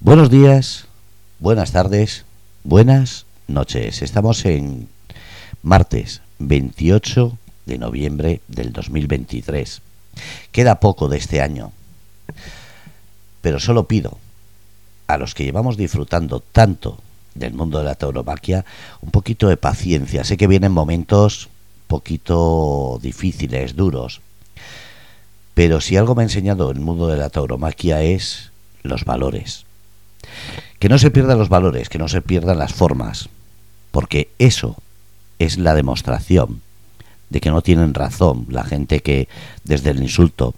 Buenos días, buenas tardes, buenas noches. Estamos en martes 28 de noviembre del 2023. Queda poco de este año, pero solo pido a los que llevamos disfrutando tanto del mundo de la tauromaquia un poquito de paciencia. Sé que vienen momentos poquito difíciles, duros, pero si algo me ha enseñado el mundo de la tauromaquia es los valores. Que no se pierdan los valores, que no se pierdan las formas, porque eso es la demostración de que no tienen razón la gente que desde el insulto,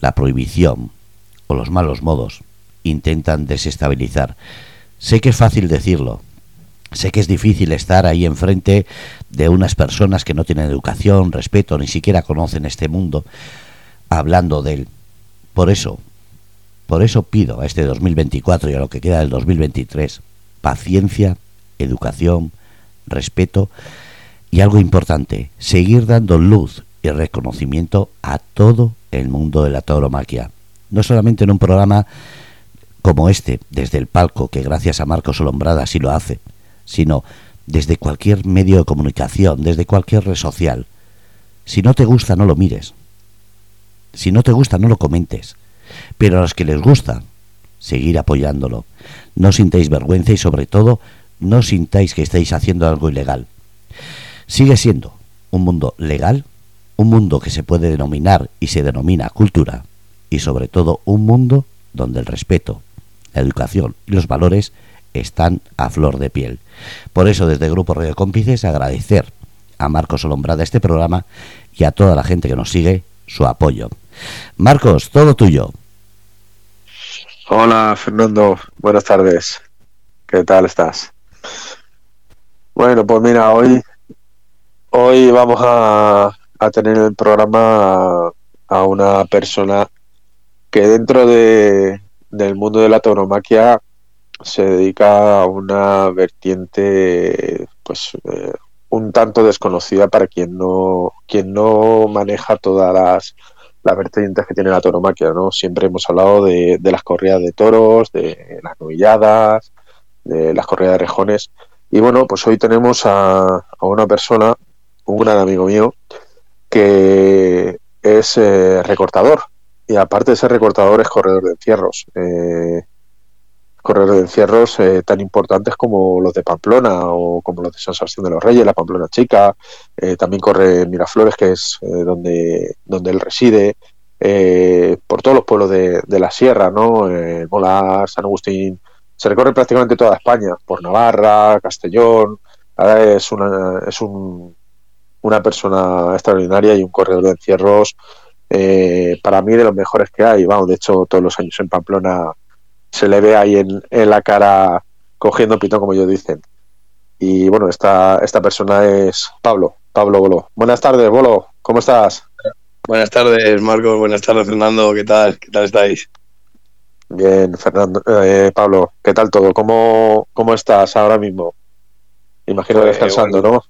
la prohibición o los malos modos intentan desestabilizar. Sé que es fácil decirlo, sé que es difícil estar ahí enfrente de unas personas que no tienen educación, respeto, ni siquiera conocen este mundo, hablando de él. Por eso, por eso pido a este 2024 y a lo que queda del 2023 paciencia, educación, respeto y algo importante, seguir dando luz y reconocimiento a todo el mundo de la tauromaquia. No solamente en un programa como este, desde el palco, que gracias a Marcos Olombrada sí lo hace, sino desde cualquier medio de comunicación, desde cualquier red social. Si no te gusta, no lo mires. Si no te gusta, no lo comentes. Pero a los que les gusta, seguir apoyándolo. No sintáis vergüenza y sobre todo, no sintáis que estáis haciendo algo ilegal. Sigue siendo un mundo legal, un mundo que se puede denominar y se denomina cultura, y sobre todo un mundo donde el respeto, la educación y los valores están a flor de piel. Por eso, desde Grupo Radio Cómplices, agradecer a Marcos Olombrada este programa y a toda la gente que nos sigue su apoyo. Marcos, todo tuyo. Hola, Fernando. Buenas tardes. ¿Qué tal estás? Bueno, pues mira, hoy, hoy vamos a, a tener en el programa a una persona que dentro de, del mundo de la tauromaquia se dedica a una vertiente pues eh, un tanto desconocida para quien no quien no maneja todas las, las vertientes que tiene la tauromaquia no siempre hemos hablado de, las corridas de toros de las novilladas de las corridas de rejones. Y bueno pues hoy tenemos a, a una persona un gran amigo mío que es eh, recortador. Y aparte de ser recortador es corredor de encierros. Eh, corredor de encierros eh, tan importantes como los de Pamplona o como los de San Sebastián de los Reyes, la Pamplona Chica. Eh, también corre Miraflores, que es donde, donde él reside. por todos los pueblos de, la sierra, ¿no? Mola, San Agustín. Se recorre prácticamente toda España, por Navarra, Castellón. Ahora es una, es un, una persona extraordinaria y un corredor de encierros eh, para mí de los mejores que hay. Vamos, de hecho, todos los años en Pamplona se le ve ahí en, la cara cogiendo pitón, como ellos dicen. Y bueno, esta, esta persona es Pablo, Pablo Bolo. Buenas tardes, Bolo, ¿cómo estás? Buenas tardes, Marcos. Buenas tardes, Fernando. ¿Qué tal? ¿Qué tal estáis? Bien, Fernando, eh, Pablo, ¿qué tal todo? ¿Cómo, ¿Cómo estás ahora mismo? Imagino pues, descansando, ¿no?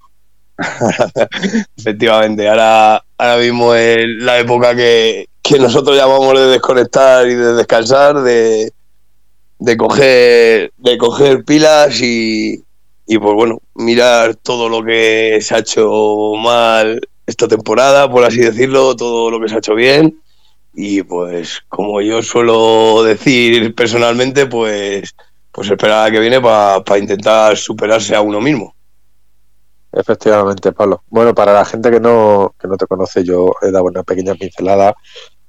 Efectivamente, ahora, ahora mismo es la época que, nosotros llamamos de desconectar y de descansar, de, de coger, de coger pilas y, y pues bueno, mirar todo lo que se ha hecho mal esta temporada, por así decirlo, todo lo que se ha hecho bien. Y pues, como yo suelo decir personalmente, pues, pues esperar a que viene para intentar superarse a uno mismo. Efectivamente, Pablo. Bueno, para la gente que no, que no te conoce, yo he dado una pequeña pincelada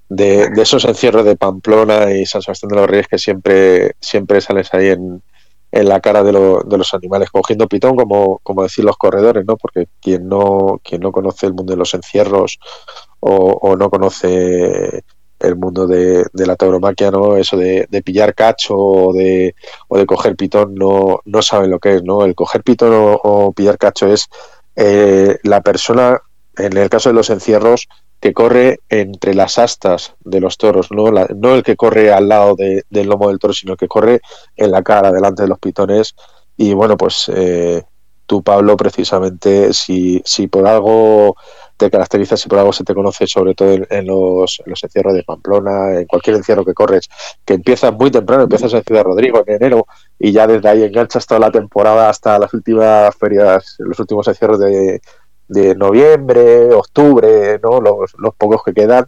de, esos encierros de Pamplona y San Sebastián de los Reyes que siempre, siempre sales ahí en, en la cara de, de, los animales, cogiendo pitón, como, como decir los corredores, ¿no? Porque quien no, quien no conoce el mundo de los encierros o, o no conoce el mundo de, la tauromaquia, ¿no? Eso de, pillar cacho o de, o de coger pitón no, no saben lo que es, ¿no? El coger pitón o, pillar cacho es eh, la persona, en el caso de los encierros, que corre entre las astas de los toros, no, no el que corre al lado del lomo del toro, sino el que corre en la cara, delante de los pitones. Y bueno, pues eh, tú, Pablo, precisamente, si, si por algo te caracterizas, si por algo se te conoce, sobre todo en, los, los, encierros de Pamplona, en cualquier encierro que corres, que empiezas muy temprano, empiezas en Ciudad Rodrigo en enero y ya desde ahí enganchas toda la temporada hasta las últimas ferias, los últimos encierros de, de noviembre, octubre, ¿no? Los, pocos que quedan,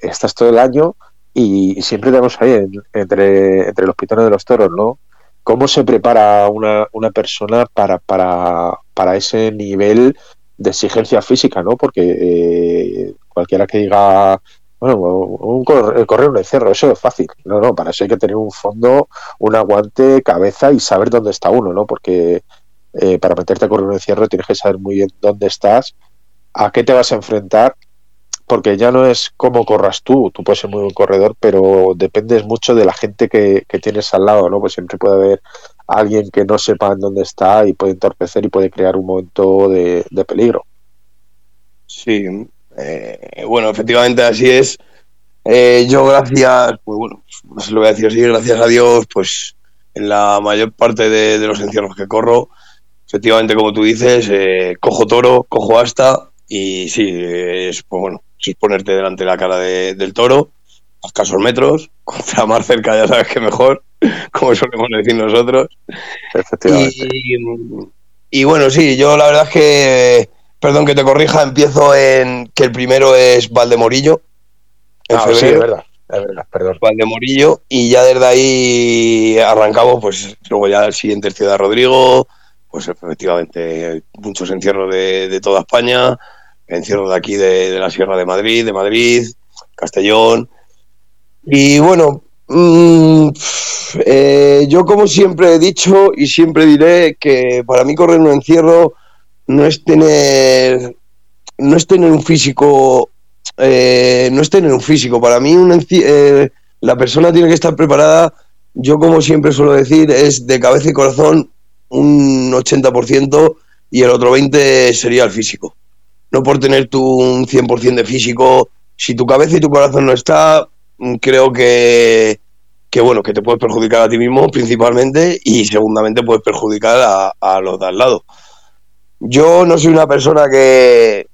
estás todo el año y siempre tenemos ahí entre, entre los pitones de los toros, ¿no? ¿Cómo se prepara una, una persona para, para, para ese nivel de exigencia física, ¿no? Porque eh, cualquiera que diga, bueno, un correr, un encierro, eso es fácil. No, no, para eso hay que tener un fondo, un aguante, cabeza y saber dónde está uno, ¿no? Porque eh, para meterte a correr un encierro tienes que saber muy bien dónde estás, a qué te vas a enfrentar, porque ya no es cómo corras tú, tú puedes ser muy buen corredor, pero dependes mucho de la gente que, que tienes al lado, ¿no? Pues siempre puede haber alguien que no sepa en dónde está y puede entorpecer y puede crear un momento de, peligro. Sí, eh, bueno, efectivamente así es. Eh, yo gracias, pues bueno, no se lo voy a decir así, gracias a Dios, pues en la mayor parte de, los encierros que corro, efectivamente como tú dices, eh, cojo toro, cojo asta y sí, es, pues bueno, es ponerte delante de la cara del toro, a escasos metros, contra más cerca ya sabes que mejor, como solemos decir nosotros. Y, bueno, sí, yo la verdad es que, perdón que te corrija, empiezo en que el primero es Valdemorillo. En ah, sí, es verdad. Es verdad, perdón. Valdemorillo, y ya desde ahí arrancamos, pues luego ya el siguiente es Ciudad Rodrigo, pues efectivamente muchos encierros de, toda España, encierros de aquí de, la Sierra de Madrid, de Madrid, Castellón. Y bueno, Mm, eh, yo como siempre he dicho y siempre diré que para mí correr un encierro no es tener no es tener un físico eh, no es tener un físico para mí un eh, la persona tiene que estar preparada yo como siempre suelo decir es de cabeza y corazón un 80% y el otro 20 sería el físico no por tener tú un 100% de físico si tu cabeza y tu corazón no está Mm, creo que, que, bueno, que te puedes perjudicar a ti mismo principalmente y segundamente puedes perjudicar a, los de al lado. Yo no soy una persona que,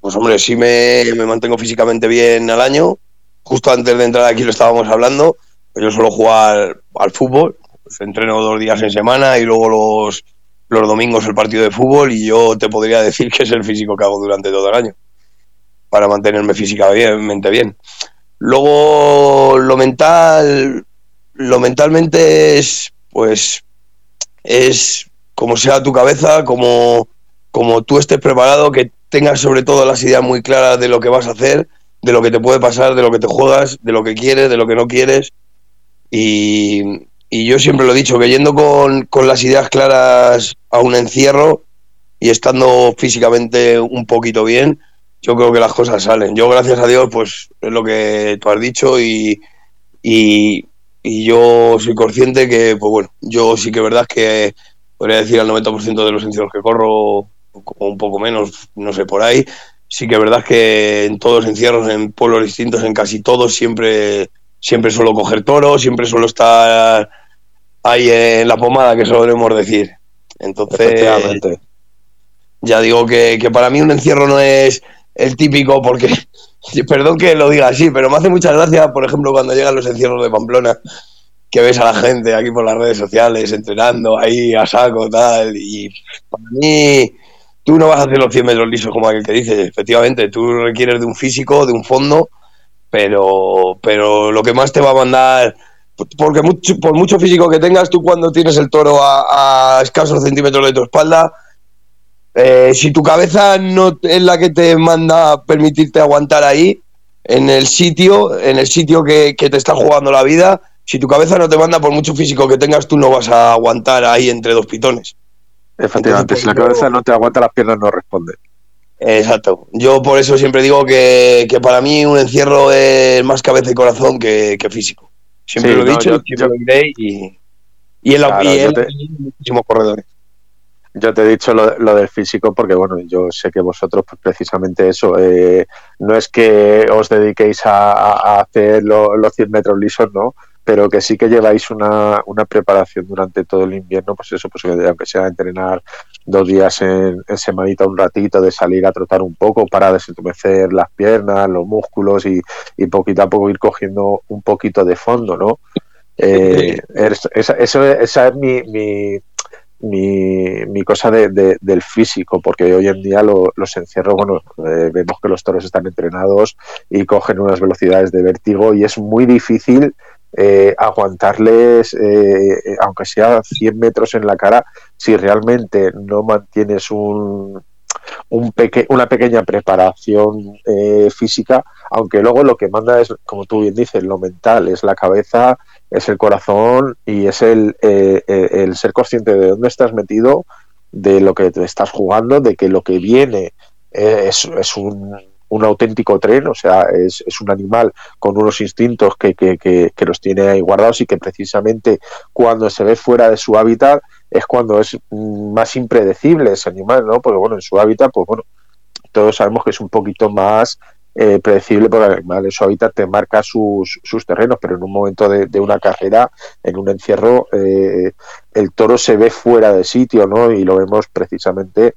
pues hombre, sí me, mantengo físicamente bien al año. Justo antes de entrar aquí lo estábamos hablando. Pues yo suelo jugar al fútbol. Pues entreno dos días en semana y luego los, los domingos el partido de fútbol y yo te podría decir que es el físico que hago durante todo el año para mantenerme físicamente bien. Luego lo mental, lo mentalmente es, pues, es como sea tu cabeza, como, como tú estés preparado, que tengas sobre todo las ideas muy claras de lo que vas a hacer, de lo que te puede pasar, de lo que te juegas, de lo que quieres, de lo que no quieres. Y, y yo siempre lo he dicho, que yendo con, con las ideas claras a un encierro y estando físicamente un poquito bien, yo creo que las cosas salen. Yo, gracias a Dios, pues es lo que tú has dicho y, y, yo soy consciente que, pues bueno, yo sí que es verdad que podría decir al 90% de los encierros que corro, como un poco menos, no sé, por ahí, sí que es verdad que en todos los encierros, en pueblos distintos, en casi todos, siempre, siempre suelo coger toro, siempre suelo estar ahí en la pomada, que solemos decir. Entonces, ya digo que, que para mí un encierro no es el típico, porque, perdón que lo diga así, pero me hace mucha gracia, por ejemplo, cuando llegan los encierros de Pamplona, que ves a la gente aquí por las redes sociales entrenando ahí a saco, tal, y para mí tú no vas a hacer los 100 metros lisos como aquel que dice, efectivamente, tú requieres de un físico, de un fondo, pero, pero lo que más te va a mandar, porque mucho, por mucho físico que tengas, tú cuando tienes el toro a, a escasos centímetros de tu espalda, eh, si tu cabeza no es la que te manda permitirte aguantar ahí, en el sitio, en el sitio que, te está jugando la vida, si tu cabeza no te manda, por mucho físico que tengas, tú no vas a aguantar ahí entre dos pitones. Efectivamente, si la cabeza no te aguanta, las piernas no responden. Exacto. Yo por eso siempre digo que, para mí un encierro es más cabeza y corazón que, físico. Siempre lo he dicho, siempre lo diré y, y en la muchísimos corredores yo te he dicho lo, del físico porque, bueno, yo sé que vosotros, pues, precisamente eso, eh, no es que os dediquéis a, hacer los 100 metros lisos, ¿no? Pero que sí que lleváis una, una preparación durante todo el invierno, pues eso, pues aunque sea entrenar dos días en, semanita un ratito, de salir a trotar un poco para desentumecer las piernas, los músculos y, y poquito a poco ir cogiendo un poquito de fondo, ¿no? Eh, esa, eso, esa es mi, mi, mi, cosa de, del físico, porque hoy en día los encierros, bueno, eh, vemos que los toros están entrenados y cogen unas velocidades de vértigo y es muy difícil eh, aguantarles, eh, aunque sea 100 metros en la cara, si realmente no mantienes un, un una pequeña preparación física, aunque luego lo que manda es, como tú bien dices, lo mental, es la cabeza, es el corazón y es el, eh, eh, el ser consciente de dónde estás metido, de lo que te estás jugando, de que lo que viene eh, es un, un, auténtico tren, o sea, es, un animal con unos instintos que, que, que, los tiene ahí guardados y que precisamente cuando se ve fuera de su hábitat es cuando es más impredecible ese animal, ¿no? Porque bueno, en su hábitat, pues bueno, todos sabemos que es un poquito más eh, predecible porque el animal en su hábitat te marca sus, sus terrenos, pero en un momento de, de una carrera, en un encierro, eh, el toro se ve fuera de sitio, ¿no? Y lo vemos precisamente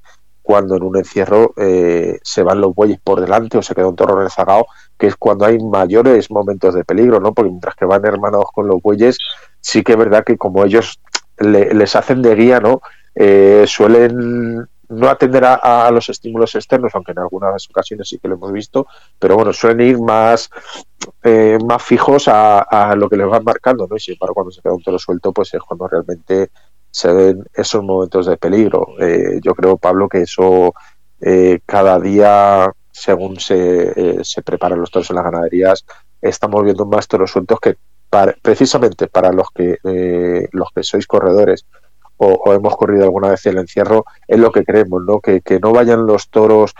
cuando en un encierro eh, se van los bueyes por delante o se queda un toro rezagado, que es cuando hay mayores momentos de peligro, ¿no? Porque mientras que van hermanados con los bueyes, sí que es verdad que como ellos le, les hacen de guía, ¿no? Eh, suelen no atender a, los estímulos externos, aunque en algunas ocasiones sí que lo hemos visto, pero bueno, suelen ir más, eh, más fijos a, a, lo que les van marcando, ¿no? Y sin embargo, cuando se queda un toro suelto, pues es cuando realmente se ven esos momentos de peligro. Eh, yo creo, Pablo, que eso eh, cada día, según se, eh, se preparan los toros en las ganaderías, estamos viendo más toros sueltos que precisamente para los que los que sois corredores o, o, hemos corrido alguna vez el encierro, es lo que queremos, ¿no? Que, que no vayan los toros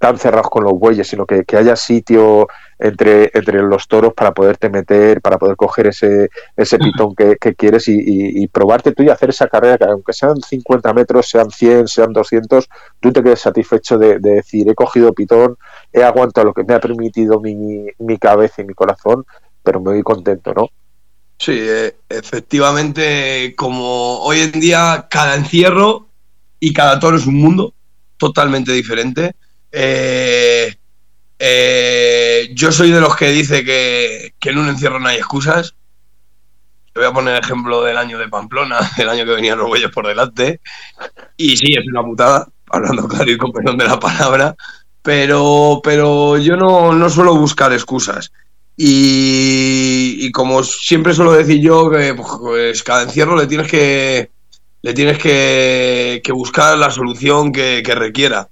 tan cerrados con los bueyes, sino que, que, haya sitio entre, entre los toros para poderte meter, para poder coger ese, ese pitón que, que quieres y, y, y, probarte tú y hacer esa carrera, que aunque sean 50 metros, sean 100, sean 200, tú te quedes satisfecho de, de decir, he cogido pitón, he aguantado lo que me ha permitido mi, mi cabeza y mi corazón, pero me voy contento, ¿no? Sí, eh, efectivamente, como hoy en día cada encierro y cada toro es un mundo totalmente diferente. Eh, eh, yo soy de los que dice que, en un encierro no hay excusas. Te voy a poner el ejemplo del año de Pamplona, el año que venían los bueyes por delante. Y sí, es una putada, hablando claro y con perdón de la palabra, pero, pero yo no, no suelo buscar excusas. Y, como siempre suelo decir yo, que pues, cada encierro le tienes que le tienes que, buscar la solución que, requiera.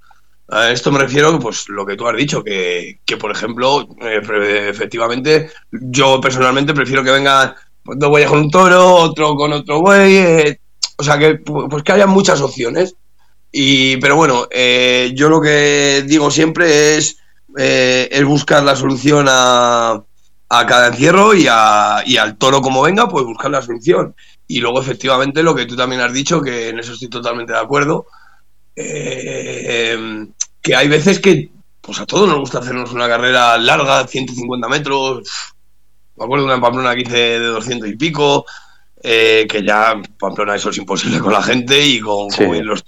A esto me refiero, pues lo que tú has dicho, que, que por ejemplo, eh, efectivamente, yo personalmente prefiero que vengan dos bueyes con un toro, otro con otro buey, eh, o sea, que pues que haya muchas opciones. Y, pero bueno, eh, yo lo que digo siempre es, es buscar la solución a, a cada encierro y, a, y, al toro como venga, pues buscar la solución. Y luego, efectivamente, lo que tú también has dicho, que en eso estoy totalmente de acuerdo, eh, que hay veces que pues a todos nos gusta hacernos una carrera larga, 150 metros. Me acuerdo de una Pamplona que hice de 200 y pico, eh, que ya Pamplona eso es imposible con la gente y con, sí. con los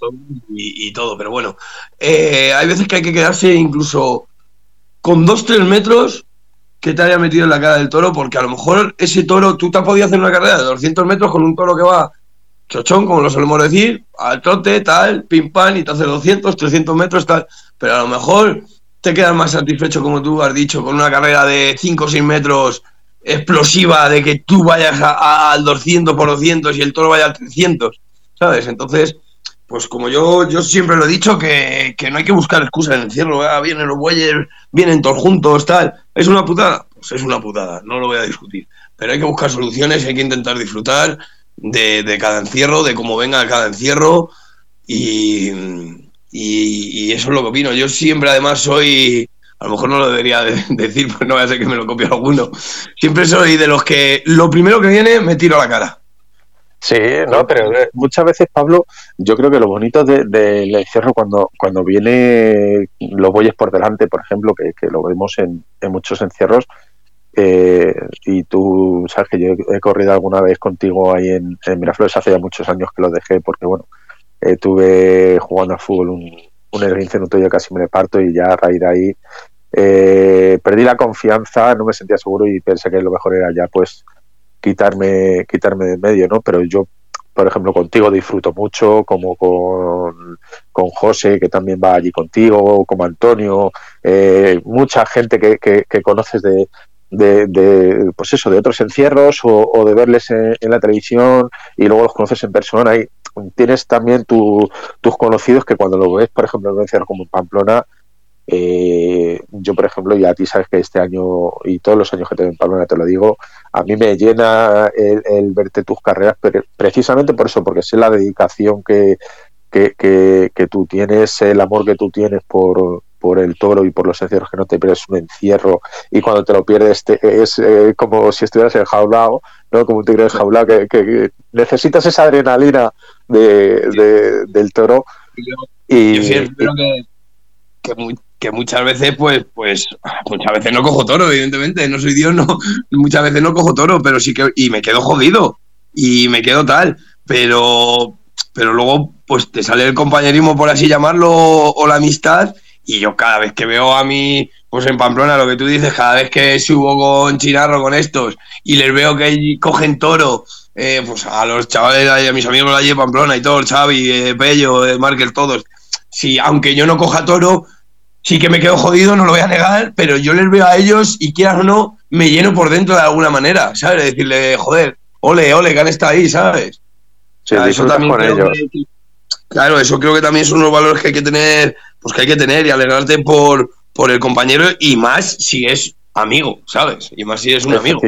y, todo. Pero bueno, eh, hay veces que hay que quedarse incluso con 2-3 metros que te haya metido en la cara del toro, porque a lo mejor ese toro, tú te has podido hacer una carrera de 200 metros con un toro que va chochón, como lo solemos decir, al trote, tal, pim pam, y te hace 200, 300 metros, tal, pero a lo mejor te quedas más satisfecho, como tú has dicho, con una carrera de 5 o 6 metros explosiva, de que tú vayas a, a, al 200 por 200 y el toro vaya al 300, ¿sabes? Entonces, pues como yo, yo siempre lo he dicho, que, que no hay que buscar excusas en el encierro, ah, vienen los bueyes, vienen todos juntos, tal. ¿Es una putada? Pues es una putada, no lo voy a discutir. Pero hay que buscar soluciones hay que intentar disfrutar de, de cada encierro, de cómo venga cada encierro y, y, eso es lo que opino. Yo siempre además soy, a lo mejor no lo debería de decir, pues no voy a ser que me lo copie alguno, siempre soy de los que lo primero que viene me tiro a la cara Sí, no, pero eh, muchas veces, Pablo, yo creo que lo bonito del de, de encierro cuando, cuando viene los bueyes por delante, por ejemplo, que, que lo vemos en, en, muchos encierros, Eh, y tú sabes que yo he corrido alguna vez contigo ahí en, Miraflores, hace ya muchos años que lo dejé porque, bueno, eh, tuve jugando al fútbol un, un esguince en casi me parto y ya a raíz de ahí eh, perdí la confianza, no me sentía seguro y pensé que lo mejor era ya pues quitarme, quitarme de medio, ¿no? Pero yo, por ejemplo, contigo disfruto mucho, como con, con José, que también va allí contigo, como Antonio, eh, mucha gente que, que, conoces de, de, pues eso, de otros encierros o, de verles en, la televisión y luego los conoces en persona y tienes también tus conocidos que cuando lo ves, por ejemplo, en un encierro como en Pamplona, eh, yo, por ejemplo, y a ti sabes que este año y todos los años que te en Pamplona te lo digo, a mí me llena el, verte tus carreras, pero precisamente por eso, porque sé la dedicación que, que, que, tú tienes, el amor que tú tienes por, por el toro y por los encierros que no te pierdes un encierro y cuando te lo pierdes es eh, como si estuvieras enjaulado, ¿no? como un tigre enjaulado, que, que, necesitas esa adrenalina de, del toro. y, yo siempre que, que, que muchas veces, pues, pues, muchas veces no cojo toro, evidentemente, no soy Dios, no, muchas veces no cojo toro, pero sí que, y me quedo jodido, y me quedo tal, pero, pero luego, pues te sale el compañerismo, por así llamarlo, o la amistad, y yo cada vez que veo a mí, pues en Pamplona, lo que tú dices, cada vez que subo con Chinarro, con estos, y les veo que cogen toro, eh, pues a los chavales, a mis amigos de allí en Pamplona y todo, el Xavi, eh, Pello, eh, Markel, todos, si aunque yo no coja toro, sí que me quedo jodido, no lo voy a negar, pero yo les veo a ellos y quieras o no, me lleno por dentro de alguna manera, ¿sabes? Decirle, joder, ole, ole, que han estado ahí, ¿sabes? Sí, eso también con ellos. Claro, eso creo que también son los valores que hay que tener, pues que hay que tener y alegrarte por, por el compañero y más si es amigo, ¿sabes? Y más si es un amigo.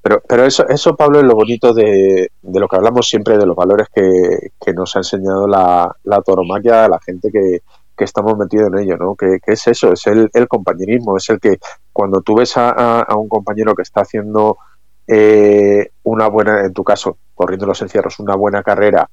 Pero, pero eso, eso, Pablo, es lo bonito de, de lo que hablamos siempre, de los valores que, que nos ha enseñado la, la toromaquia, la gente que, que estamos metidos en ello, ¿no? Que, es eso, es el, el, compañerismo, es el que cuando tú ves a, un compañero que está haciendo eh, una buena, en tu caso, corriendo los encierros, una buena carrera,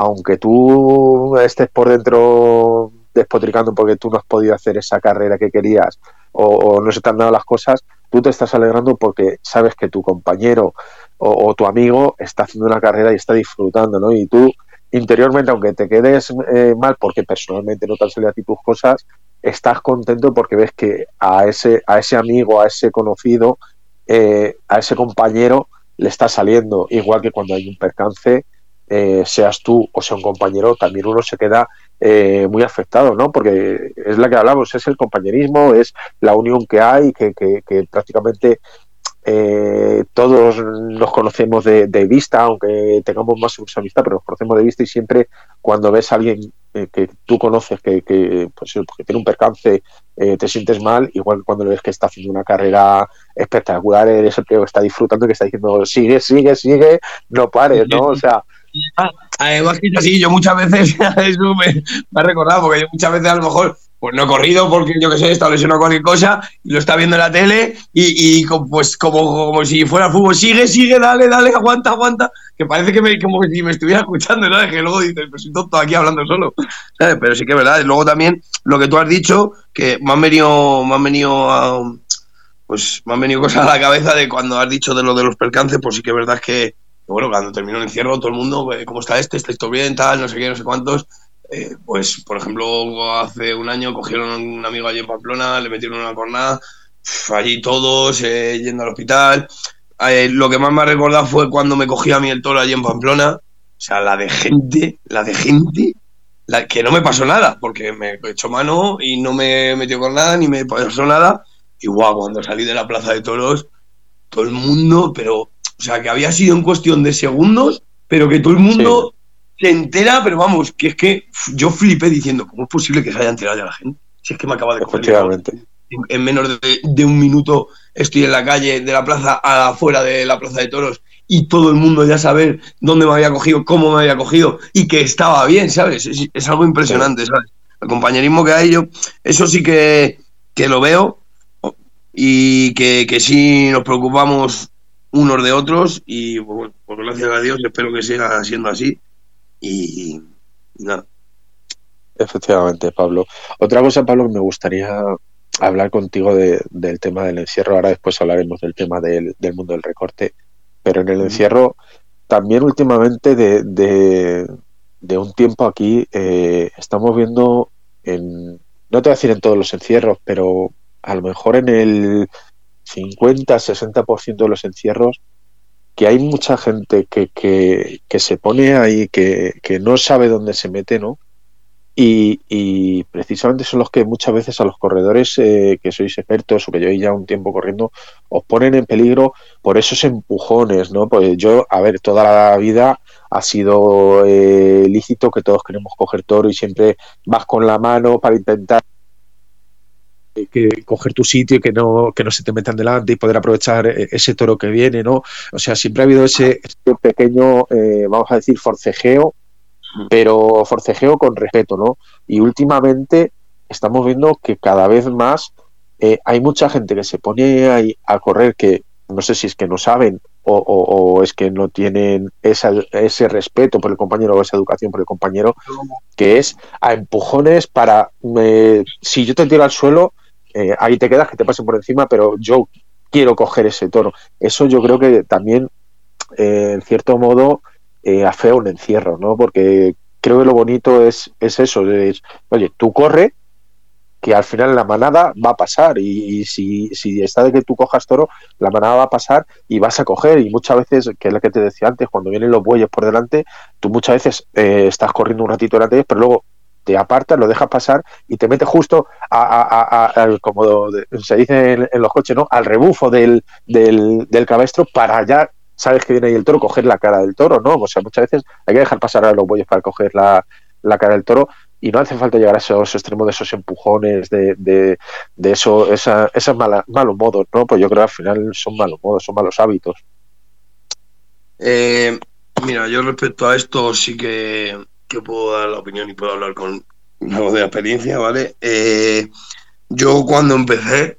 aunque tú estés por dentro despotricando porque tú no has podido hacer esa carrera que querías o, no se te han dado las cosas, tú te estás alegrando porque sabes que tu compañero o, tu amigo está haciendo una carrera y está disfrutando, ¿no? Y tú interiormente, aunque te quedes eh, mal porque personalmente no te han salido a ti tus cosas, estás contento porque ves que a ese, a ese amigo, a ese conocido, eh, a ese compañero le está saliendo. Igual que cuando hay un percance, eh, seas tú o sea un compañero, también uno se queda muy afectado, ¿no? Porque es la que hablamos, es el compañerismo, es la unión que hay, que, que, que prácticamente eh, todos nos conocemos de, vista, aunque tengamos más amistad, pero nos conocemos de vista y siempre cuando ves a alguien eh, que tú conoces que, que, pues, tiene un percance, eh, te sientes mal, igual que cuando ves que está haciendo una carrera espectacular, eres el que está disfrutando, que está diciendo sigue, sigue, sigue, no pares, ¿no? O sea... Además que así, yo muchas veces, eso me, me ha recordado, porque yo muchas veces a lo mejor pues no he corrido porque yo que sé, estado lesionado cualquier cosa y lo está viendo en la tele y, y pues como, como si fuera fútbol, sigue, sigue, dale, dale, aguanta, aguanta, que parece que me, como si me estuviera escuchando, ¿no? que luego dices, pues soy tonto aquí hablando solo, Pero sí que es verdad. Luego también lo que tú has dicho, que me han venido, me han venido a, pues me han venido cosas a la cabeza de cuando has dicho de lo de los percances, pues sí que es verdad que, bueno, cuando terminó el encierro, todo el mundo, ¿cómo está este? ¿Está esto bien? Tal, no sé qué, no sé cuántos. Eh, pues, por ejemplo, hace un año cogieron a un amigo allí en Pamplona, le metieron una cornada, allí todos, eh, yendo al hospital. Eh, lo que más me ha recordado fue cuando me cogí a mí el toro allí en Pamplona. O sea, la de gente, la de gente, la, que no me pasó nada, porque me echó mano y no me metió con nada, ni me pasó nada. Y guau, cuando salí de la plaza de toros, todo el mundo, pero, o sea, que había sido en cuestión de segundos, pero que todo el mundo se entera, pero vamos, que es que yo flipé diciendo, ¿cómo es posible que se haya enterado ya la gente? Si es que me acaba de coger. En, menos de, un minuto estoy en la calle de la plaza afuera de la plaza de toros y todo el mundo ya saber dónde me había cogido, cómo me había cogido y que estaba bien, ¿sabes? Es, algo impresionante, ¿sabes? El compañerismo que hay, yo, eso sí que, que lo veo y que, que sí nos preocupamos unos de otros y pues, pues gracias a Dios espero que siga siendo así y, nada. Efectivamente, Pablo. Otra cosa, Pablo, me gustaría hablar contigo del tema del encierro. Ahora después hablaremos del tema del, mundo del recorte. Pero en el encierro, también últimamente de, de, un tiempo aquí, eh, estamos viendo, en, no te voy a decir en todos los encierros, pero a lo mejor en el 50-60% de los encierros, que hay mucha gente que, que, se pone ahí, que, que no sabe dónde se mete, ¿no? Y, precisamente son los que muchas veces a los corredores eh, que sois expertos o que lleváis ya un tiempo corriendo os ponen en peligro por esos empujones, ¿no? Pues yo, a ver, toda la vida ha sido eh, lícito que todos queremos coger toro y siempre vas con la mano para intentar que coger tu sitio y que no, que no se te metan delante y poder aprovechar eh, ese toro que viene, ¿no? O sea, siempre ha habido ese, ese pequeño, vamos a decir, forcejeo pero forcejeo con respeto, ¿no? Y últimamente estamos viendo que cada vez más eh, hay mucha gente que se pone ahí a correr que no sé si es que no saben o, es que no tienen ese respeto por el compañero o esa educación por el compañero, que es a empujones para, si yo te tiro al suelo, eh, ahí te quedas, que te pasen por encima, pero yo quiero coger ese toro. Eso yo creo que también, eh, en cierto modo, eh, afea un encierro, ¿no? Porque creo que lo bonito es, es eso, es, oye, tú corre, que al final la manada va a pasar y, si, si, está de que tú cojas toro, la manada va a pasar y vas a coger y muchas veces, que es lo que te decía antes, cuando vienen los bueyes por delante, tú muchas veces eh, estás corriendo un ratito delante de ellos, pero luego te apartas, lo dejas pasar y te metes justo a, como se dice en, los coches, ¿no? Al rebufo del, del, cabestro para ya sabes que viene ahí el toro, coger la cara del toro, ¿no? O sea, muchas veces hay que dejar pasar a los bueyes para coger la, cara del toro y no hace falta llegar a esos extremos de esos empujones, de, de, de eso, esa, esos malos modos, ¿no? Pues yo creo que al final son malos modos, son malos hábitos. Eh, mira, yo respecto a esto sí que, puedo dar la opinión y puedo hablar con voz de experiencia, ¿vale? Eh, yo cuando empecé,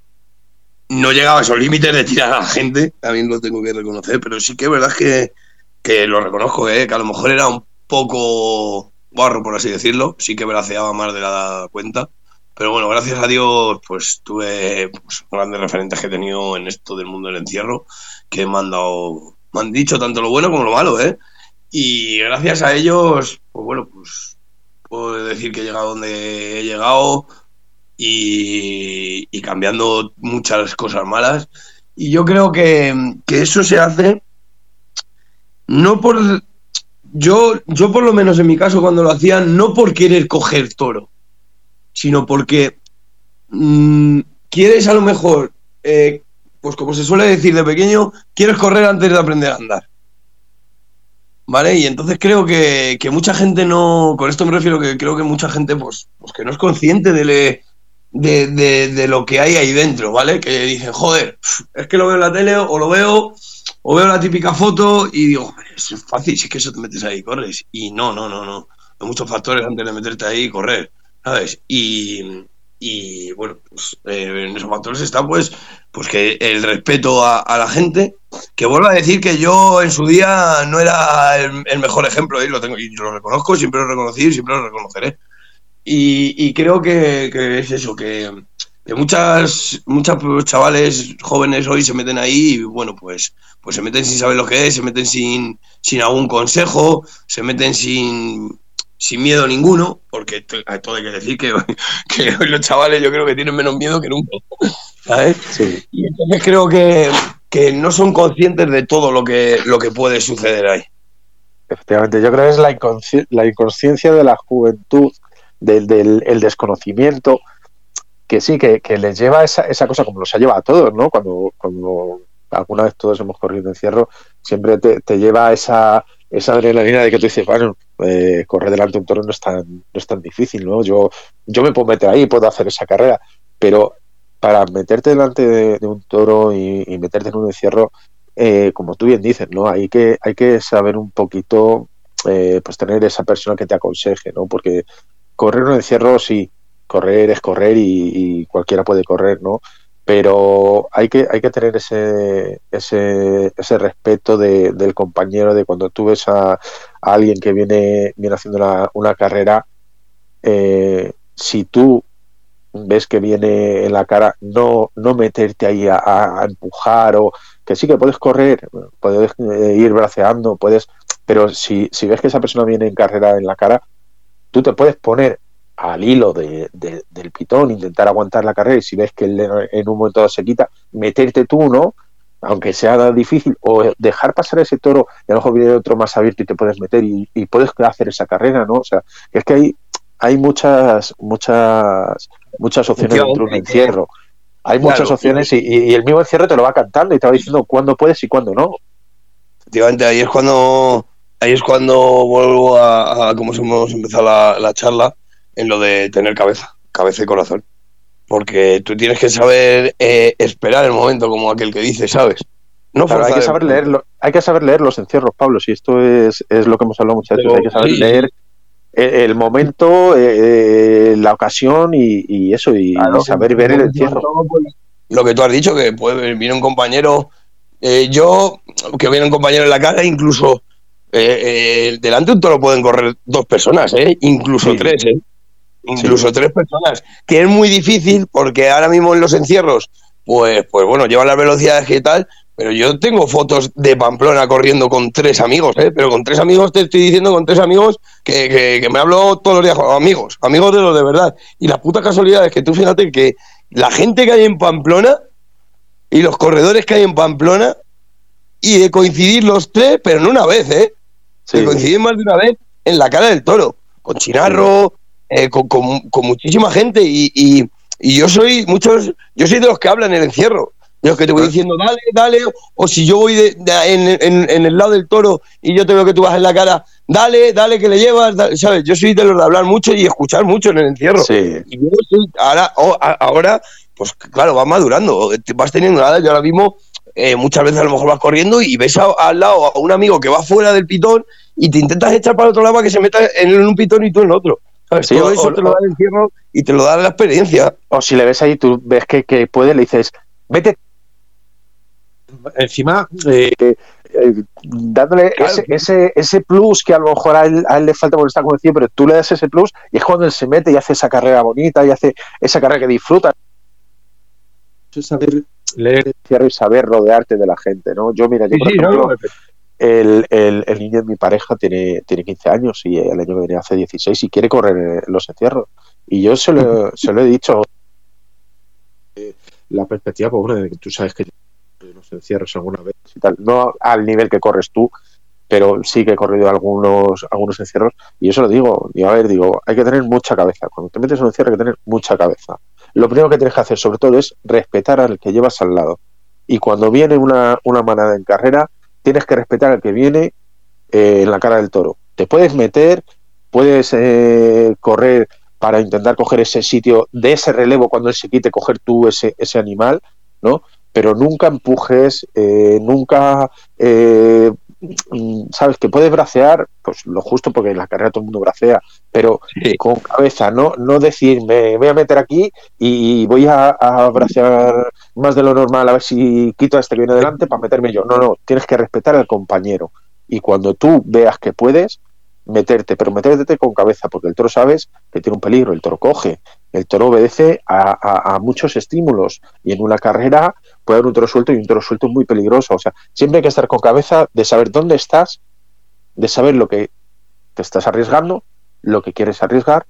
no llegaba a esos límites de tirar a la gente, también lo tengo que reconocer, pero sí que es verdad que, que lo reconozco, ¿eh? que a lo mejor era un poco guarro, por así decirlo, sí que braceaba más de la cuenta, pero bueno, gracias a Dios, pues tuve pues, grandes referentes que he tenido en esto del mundo del encierro, que me han dado, me han dicho tanto lo bueno como lo malo, ¿eh? Y gracias a ellos, pues bueno, pues puedo decir que he llegado donde he llegado, y, cambiando muchas cosas malas. Y yo creo que, eso se hace no por... Yo, yo por lo menos en mi caso cuando lo hacía, no por querer coger toro, sino porque mm, quieres a lo mejor, eh, pues como se suele decir de pequeño, quieres correr antes de aprender a andar. ¿Vale? Y entonces creo que, mucha gente no, con esto me refiero que creo que mucha gente pues, pues que no es consciente de, de, de, lo que hay ahí dentro, ¿vale? Que dicen, joder, es que lo veo en la tele o lo veo, o veo la típica foto y digo, es fácil, si es que eso te metes ahí y corres. Y no, no, no, no. Hay muchos factores antes de meterte ahí y correr, ¿sabes? Y, y bueno, pues, eh, en esos factores está pues, pues que el respeto a, la gente, que vuelvo a decir que yo en su día no era el, mejor ejemplo, y lo tengo, y lo reconozco, siempre lo reconocí y siempre lo reconoceré. Y, creo que, es eso, que, muchas, muchas chavales jóvenes hoy se meten ahí y bueno, pues, pues se meten sin saber lo que es, se meten sin, sin algún consejo, se meten sin, sin miedo ninguno, porque todo hay que decir que, que hoy los chavales yo creo que tienen menos miedo que nunca. ¿sabes? Y entonces creo que, que, no son conscientes de todo lo que, lo que puede suceder ahí. Efectivamente, yo creo que es la, la inconsciencia de la juventud del, el desconocimiento, que sí, que, les lleva esa, esa cosa como nos ha llevado a todos, ¿no? Cuando, cuando alguna vez todos hemos corrido encierro, siempre te, lleva esa, esa adrenalina de que tú dices, bueno, eh, correr delante de un toro no es tan, no es tan difícil, ¿no? Yo, yo me puedo meter ahí, puedo hacer esa carrera, pero para meterte delante de, un toro y, meterte en un encierro, eh, como tú bien dices, ¿no? Hay que, hay que saber un poquito, eh, pues tener esa persona que te aconseje, ¿no? Porque correr un encierro, sí, correr es correr y, cualquiera puede correr, ¿no? Pero hay que, hay que tener ese, ese, ese respeto del compañero, de cuando tú ves a, alguien que viene, viene haciendo una, carrera, eh, si tú ves que viene en la cara, no, no meterte ahí a, a empujar o que sí que puedes correr, puedes eh, ir braceando, puedes, pero si, si ves que esa persona viene en carrera en la cara, tú te puedes poner al hilo de, de, del pitón, intentar aguantar la carrera y si ves que en un momento se quita, meterte tú, ¿no? Aunque sea difícil, o dejar pasar ese toro y a lo mejor viene otro más abierto y te puedes meter y, y puedes hacer esa carrera, ¿no? O sea, es que hay, hay muchas, muchas, muchas opciones dentro de un encierro. Hay muchas opciones y, y, el mismo encierro te lo va cantando y te va diciendo cuándo puedes y cuándo no. Efectivamente, ahí es cuando ahí es cuando vuelvo a, a como hemos empezado la, la, charla, en lo de tener cabeza, cabeza y corazón. Porque tú tienes que saber eh, esperar el momento, como aquel que dice, ¿sabes? No claro, hay que saber leerlo, hay que saber leer los encierros, Pablo, si esto es, es lo que hemos hablado muchas veces, hay que saber sí. leer el momento, eh, la ocasión y, y eso, y, claro, y, saber ver el encierro. Lo que tú has dicho, que puede, viene un compañero, eh, yo, que viene un compañero en la cara, incluso eh, delante de un toro pueden correr dos personas, incluso sí. tres, incluso sí. tres personas, que es muy difícil porque ahora mismo en los encierros, pues, pues bueno, llevan las velocidades y tal, pero yo tengo fotos de Pamplona corriendo con tres amigos, ¿eh? Pero con tres amigos te estoy diciendo, con tres amigos que, que, que me hablo todos los días amigos, amigos de los de verdad. Y la puta casualidad es que tú fíjate que la gente que hay en Pamplona y los corredores que hay en Pamplona y de coincidir los tres, pero no una vez, ¿eh? Sí. De coincidir más de una vez en la cara del toro, con Chinarro, eh, con, con, con, muchísima gente y, y, y yo soy muchos, yo soy de los que hablan en el encierro de los que te voy diciendo, dale, dale, o si yo voy de, de, en, en, en, el lado del toro y yo te veo que tú vas en la cara, dale, dale, que le llevas, dale, ¿sabes? Yo soy de los de hablar mucho y escuchar mucho en el encierro. Sí. Y yo soy, ahora, oh, ahora, pues claro, vas madurando, vas teniendo nada, yo ahora mismo eh, muchas veces a lo mejor vas corriendo y ves a, al lado a un amigo que va fuera del pitón y te intentas echar para el otro lado para que se meta en un pitón y tú en el otro. ¿Sabes? Sí, Todo o, eso o, te lo da el encierro y te lo da la experiencia. O si le ves ahí, tú ves que, que puede, le dices, vete encima eh, eh, dándole claro. ese, ese, ese, plus que a lo mejor a él, a él le falta porque está convencido, pero tú le das ese plus y es cuando él se mete y hace esa carrera bonita y hace esa carrera que disfruta. Es saber leer y saber rodearte de la gente, ¿no? Yo, mira, yo por sí, ejemplo, no, el, el, el, niño de mi pareja tiene, tiene 15 años y el año que viene hace 16 y quiere correr los encierros. Y yo se lo, se lo he dicho. La perspectiva, pues bueno, de que tú sabes que los encierros alguna vez y tal, no al nivel que corres tú, pero sí que he corrido algunos, algunos encierros y eso lo digo, y a ver, digo, hay que tener mucha cabeza, cuando te metes en un encierro hay que tener mucha cabeza. Lo primero que tienes que hacer sobre todo es respetar al que llevas al lado y cuando viene una, una manada en carrera, tienes que respetar al que viene eh, en la cara del toro. Te puedes meter, puedes eh, correr para intentar coger ese sitio de ese relevo cuando él se quite, coger tú ese, ese animal, ¿no? pero nunca empujes, eh, nunca, sabes, que puedes bracear, pues lo justo porque en la carrera todo el mundo bracea, pero sí. con cabeza, no, no decir, me voy a meter aquí y voy a, a, bracear más de lo normal a ver si quito a este que viene delante para meterme yo. No, no, tienes que respetar al compañero. Y cuando tú veas que puedes, meterte, pero meterte con cabeza, porque el toro sabes que tiene un peligro, el toro coge, el toro obedece a, muchos estímulos y en una carrera puede haber un toro suelto y un toro suelto muy peligroso. O sea, siempre hay que estar con cabeza de saber dónde estás, de saber lo que te estás arriesgando, lo que quieres arriesgar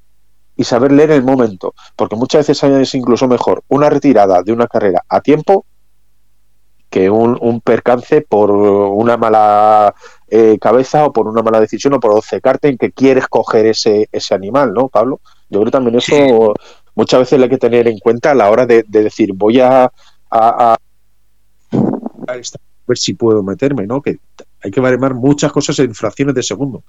y saber leer el momento, porque muchas veces es incluso mejor una retirada de una carrera a tiempo que un, un percance por una mala eh, cabeza o por una mala decisión o por obcecarte en que quieres coger ese, ese animal, ¿no, Pablo? Yo creo que también eso sí. muchas veces hay que tener en cuenta a la hora de, de decir voy a, a, a, ver si puedo meterme, ¿no? Que hay que baremar muchas cosas en fracciones de segundo.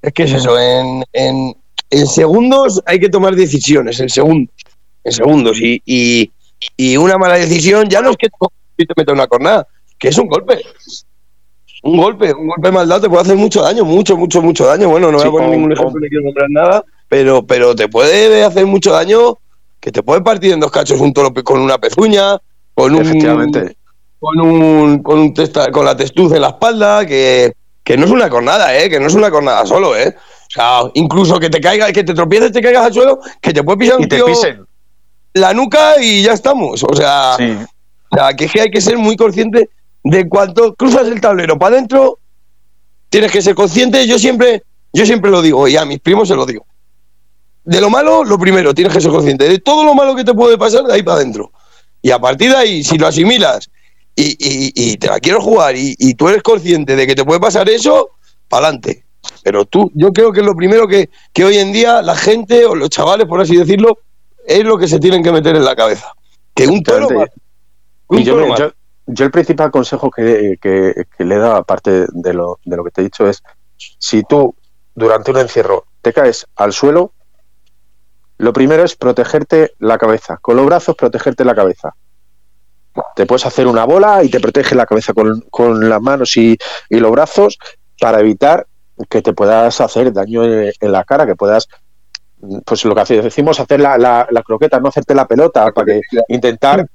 Es que es eso, en, en, en segundos hay que tomar decisiones, en segundos, en segundos, y, y, y una mala decisión ya no es que te meta una cornada, que es un golpe. Un golpe, un golpe mal dado te puede hacer mucho daño, mucho, mucho, mucho daño. Bueno, no sí, voy a poner ningún ejemplo, ni quiero nombrar nada, pero, pero te puede hacer mucho daño que te puede partir en dos cachos un toro con una pezuña, con un. Efectivamente. Con un. Con, un testa, con la testuz en la espalda, que, que no es una cornada, ¿eh? Que no es una cornada solo, ¿eh? O sea, incluso que te caiga, que te tropieces, te caigas al suelo, que te puede pisar un y te pisen. la nuca y ya estamos. O sea, Sí. O sea, que es que hay que ser muy consciente de cuánto cruzas el tablero para adentro, tienes que ser consciente. Yo siempre, yo siempre lo digo, y a mis primos se lo digo. De lo malo, lo primero, tienes que ser consciente. De todo lo malo que te puede pasar, de ahí para adentro. Y a partir de ahí, si lo asimilas y, y- y te la quiero jugar y, y tú eres consciente de que te puede pasar eso, para adelante. Pero tú, yo creo que es lo primero que, que hoy en día la gente o los chavales, por así decirlo, es lo que se tienen que meter en la cabeza. Que un toro Y yo, me- yo, yo el principal consejo que, que- que le he dado, aparte de lo, de lo que te he dicho, es si tú durante un encierro te caes al suelo, lo primero es protegerte la cabeza. Con los brazos, protegerte la cabeza. Te puedes hacer una bola y te protege la cabeza con, con las manos y, y los brazos para evitar que te puedas hacer daño en, en la cara, que puedas, pues lo que decimos, hacer la, la- la croqueta, no hacerte la pelota, para que intentar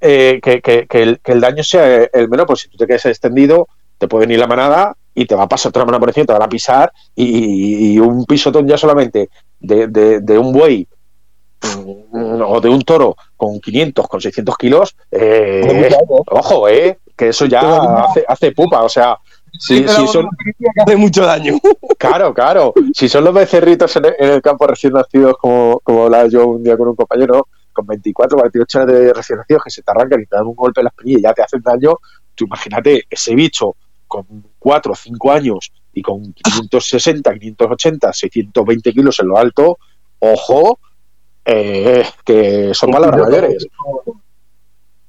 eh, que, que- que el, que el daño sea el menor, pues si tú te quedas extendido, te puede venir la manada y te va a pasar otra manada por encima, te van a pisar y, y un pisotón ya solamente de, de- de un buey mm, o de un toro con 500, con 600 kilos, eh, ojo, eh, que eso ya hace, hace pupa, o sea, si, si son, que hace mucho daño. Claro, claro. Si son los becerritos en el, en el campo recién nacidos, como, como hablaba yo un día con un compañero, con 24 o 28 años de recién nacidos que se te arrancan y te dan un golpe en la espinilla y ya te hacen daño, tú imagínate ese bicho con 4 o 5 años y con 560, 580, 620 kilos en lo alto, ojo, eh, que son palabras mayores.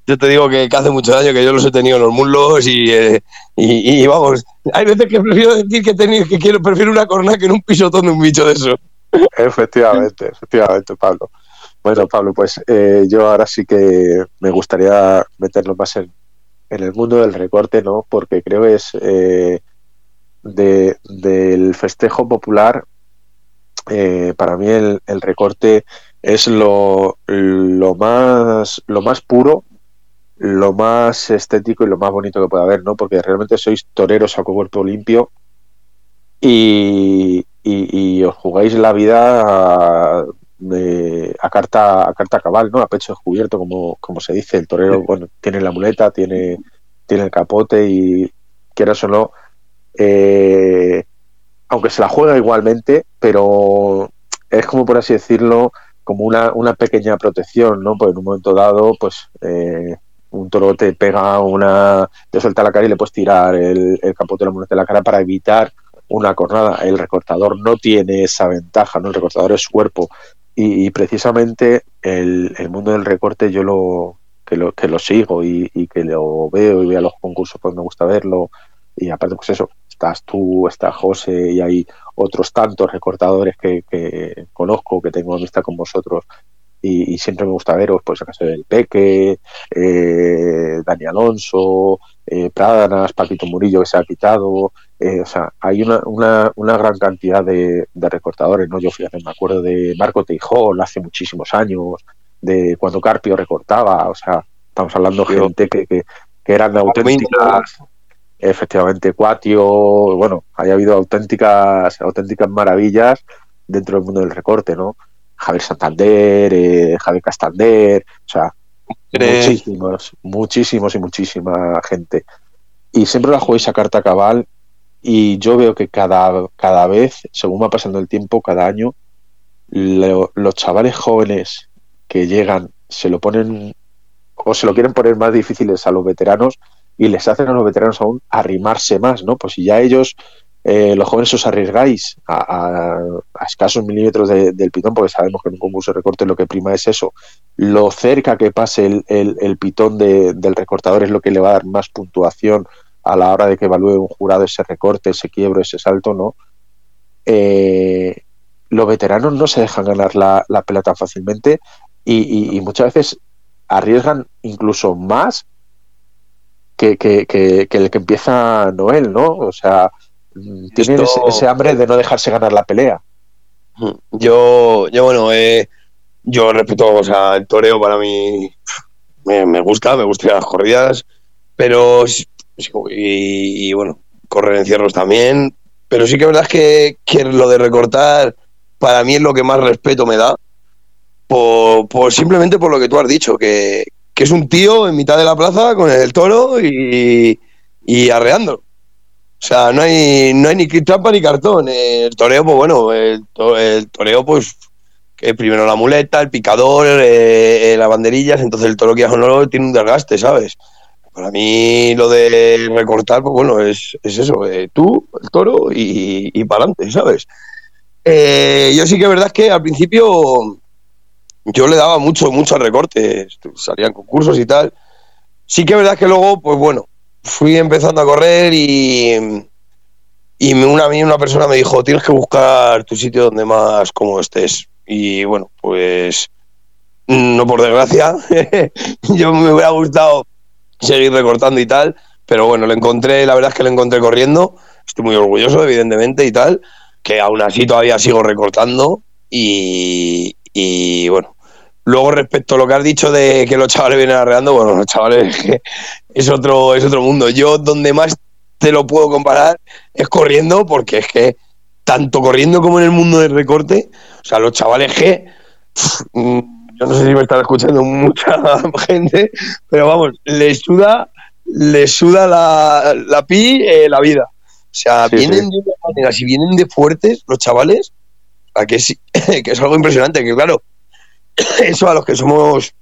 Yo te digo que, que hace mucho daño, que yo los he tenido en los muslos y, eh, y, y vamos, hay veces que prefiero decir que, he tenido- que quiero, prefiero una corona que en un pisotón de un bicho de eso. Efectivamente, efectivamente, Pablo. Bueno, Pablo, pues eh, yo ahora sí que me gustaría meternos más en, el mundo del recorte, ¿no? Porque creo que es eh, de, del festejo popular, eh, para mí el, recorte es lo, más, lo más puro, lo más estético y lo más bonito que puede haber, ¿no? Porque realmente sois toreros a cuerpo limpio y, y, y os jugáis la vida a, de- a carta a carta cabal, ¿no? A pecho descubierto, como, como se dice. El torero, bueno, tiene la muleta, tiene, tiene el capote y quieras o no, eh, aunque se la juega igualmente, pero es como por así decirlo, como una, una pequeña protección, ¿no? Pues en un momento dado, pues eh, un toro te pega una, te suelta la cara y le puedes tirar el, el capote de la muleta en la cara para evitar una cornada. El recortador no tiene esa ventaja, ¿no? El recortador es cuerpo. Y, precisamente el, el mundo del recorte yo lo que lo, que lo sigo y, y que lo veo y veo los concursos, pues me gusta verlo. Y aparte, pues eso, estás tú, está José y hay otros tantos recortadores que, que conozco, que tengo amistad con vosotros. Y, y siempre me gusta veros, pues acaso del Peque, eh, Dani Alonso, eh, Prádanas, Paquito Murillo que se ha quitado, eh, o sea, hay una, una, una gran cantidad de, de recortadores, ¿no? Yo fíjate, me acuerdo de Marco Teijón hace muchísimos años, de cuando Carpio recortaba, o sea, estamos hablando de gente que, que, que eran auténticas, efectivamente, Cuatio, bueno, haya habido auténticas, auténticas maravillas dentro del mundo del recorte, ¿no? Javier Santander, eh, Javier Castander, o sea, Eh, muchísimos, muchísimos y muchísima gente. Y siempre la jugáis a carta cabal y yo veo que cada, cada vez, según va pasando el tiempo, cada año, lo- los chavales jóvenes que llegan se lo ponen o se lo quieren poner más difíciles a los veteranos y les hacen a los veteranos aún arrimarse más, ¿no? Pues si ya ellos, eh, los jóvenes os arriesgáis a, a- a escasos milímetros de- del pitón, porque sabemos que en un concurso de recorte lo que prima es eso, lo cerca que pase el, el- el pitón de- del recortador es lo que le va a dar más puntuación a la hora de que evalúe un jurado ese recorte, ese quiebro, ese salto, ¿no? Eh, los veteranos no se dejan ganar la, la pelota tan fácilmente y, y- y muchas veces arriesgan incluso más que, que- que- que el que empieza Noel, ¿no? O sea, mm, tienen Esto- ese, ese hambre de no dejarse ganar la pelea. Yo, yo bueno, eh, yo respeto, o sea, el toreo para mí me, me gusta, me gustan las corridas, pero y, y, bueno, correr en cierros también, pero sí que es verdad que, que lo de recortar para mí es lo que más respeto me da, por, simplemente por lo que tú has dicho, que, que, es un tío en mitad de la plaza con el toro y, y arreando. O sea, no hay, no hay ni trampa ni cartón. El toreo, pues bueno, el, el toreo, pues que primero la muleta, el picador, eh, eh, las banderillas, entonces el toro que no tiene un desgaste, ¿sabes? Para mí lo de recortar, pues bueno, es, es eso, eh, tú, el toro y, y para adelante, ¿sabes? Eh, yo sí que es verdad que al principio yo le daba mucho, mucho recorte, salían concursos y tal. Sí que es verdad que luego, pues bueno, fui empezando a correr y, y una, una persona me dijo, tienes que buscar tu sitio donde más cómodo estés. Y bueno, pues no por desgracia, yo me hubiera gustado seguir recortando y tal, pero bueno, lo encontré, la verdad es que lo encontré corriendo, estoy muy orgulloso, evidentemente, y tal, que aún así todavía sigo recortando y, y bueno. Luego respecto a lo que has dicho de que los chavales vienen arreando, bueno, los chavales es otro, es otro mundo. Yo donde más te lo puedo comparar es corriendo, porque es que tanto corriendo como en el mundo del recorte, o sea, los chavales que yo no sé si me están escuchando mucha gente, pero vamos, les suda, les suda la, la pi eh, la vida. O sea, vienen de una manera, si vienen de fuertes los chavales, a que, sí, que es algo impresionante, que claro, eso a los que somos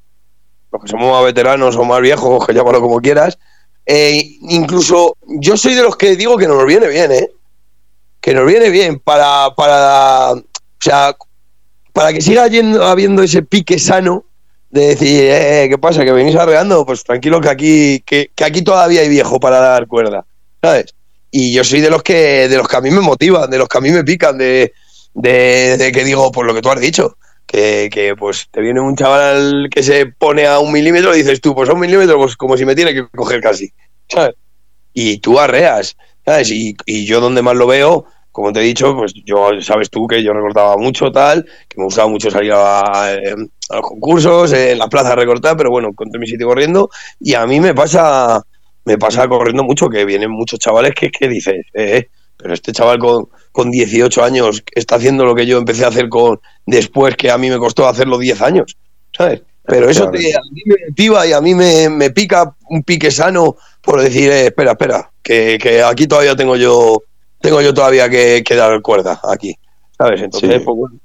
los que somos más veteranos o más viejos, que llámalo como quieras, eh, incluso yo soy de los que digo que nos viene bien, ¿eh? Que nos viene bien para, para, o sea, para que siga yendo, habiendo ese pique sano de decir, eh, ¿qué pasa? ¿Que venís arreando? Pues tranquilo que aquí, que, aquí todavía hay viejo para dar cuerda, ¿sabes? Y yo soy de los que, de los que a mí me motivan, de los que a mí me pican, de, de, que digo, por lo que tú has dicho, que, que, pues te viene un chaval que se pone a un milímetro y dices tú, pues a un milímetro, pues como si me tiene que coger casi, ¿sabes? Y tú arreas, ¿sabes? Y, y yo donde más lo veo como te he dicho, pues yo sabes tú que yo recortaba mucho tal, que me gustaba mucho salir a, los concursos, en la plaza a recortar, pero bueno, encontré mi sitio corriendo y a mí me pasa me pasa corriendo mucho que vienen muchos chavales que, que dices, eh, eh, pero este chaval con, con 18 años está haciendo lo que yo empecé a hacer con después que a mí me costó hacerlo 10 años, ¿sabes? Pero eso te, a mí me motiva y a mí me, me pica un pique sano por decir, eh, espera, espera, que, que aquí todavía tengo yo tengo yo todavía que, dar cuerda aquí, ¿sabes? Entonces, pues bueno,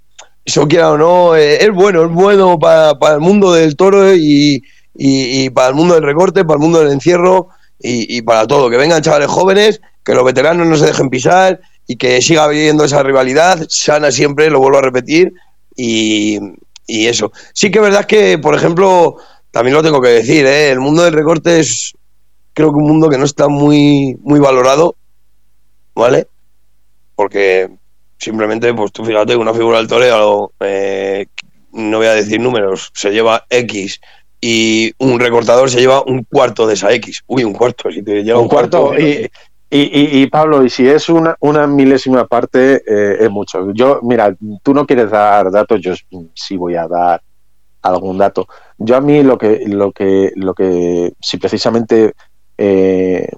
eso quiera o no, eh, es bueno, es bueno para, para el mundo del toro y, y, para el mundo del recorte, para el mundo del encierro y, y, para todo. Que vengan chavales jóvenes, que los veteranos no se dejen pisar y que siga habiendo esa rivalidad sana siempre, lo vuelvo a repetir, y, y eso. Sí que es verdad que, por ejemplo, también lo tengo que decir, ¿eh? el mundo del recorte es creo que un mundo que no está muy, muy valorado ¿vale? Porque simplemente, pues tú fíjate, una figura del toreo, eh, no voy a decir números, se lleva X y un recortador se lleva un cuarto de esa X. Uy, un cuarto, si te lleva un, cuarto. y, y, y, Pablo, y si es una, una milésima parte, eh, es mucho. Yo, mira, tú no quieres dar datos, yo sí voy a dar algún dato. Yo a mí lo que, lo que, lo que, si precisamente eh,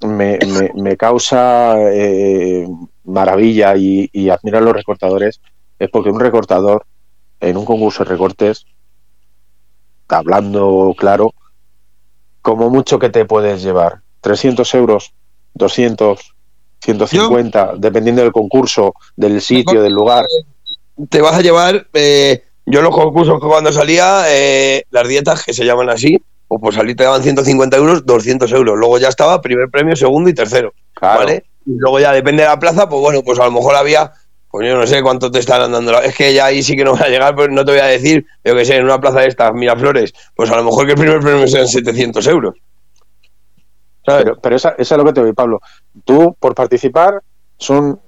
me, me, causa eh, maravilla y, y admirar los recortadores es porque un recortador en un concurso de recortes, hablando claro, como mucho que te puedes llevar, 300 euros, 200, 150, dependiendo del concurso, del sitio, del lugar. Te vas a llevar, eh, yo los concursos que cuando salía, eh, las dietas que se llaman así, o por salir te daban 150 euros, 200 euros. Luego ya estaba primer premio, segundo y tercero. ¿Vale? Y luego ya depende de la plaza, pues bueno, pues a lo mejor había, pues yo no sé cuánto te están dando. Es que ya ahí sí que no voy a llegar, pues no te voy a decir, yo que sé, en una plaza de estas, Miraflores, pues a lo mejor que el primer premio sean 700 euros. Pero, pero esa, esa, es lo que te doy, Pablo. Tú, por participar, son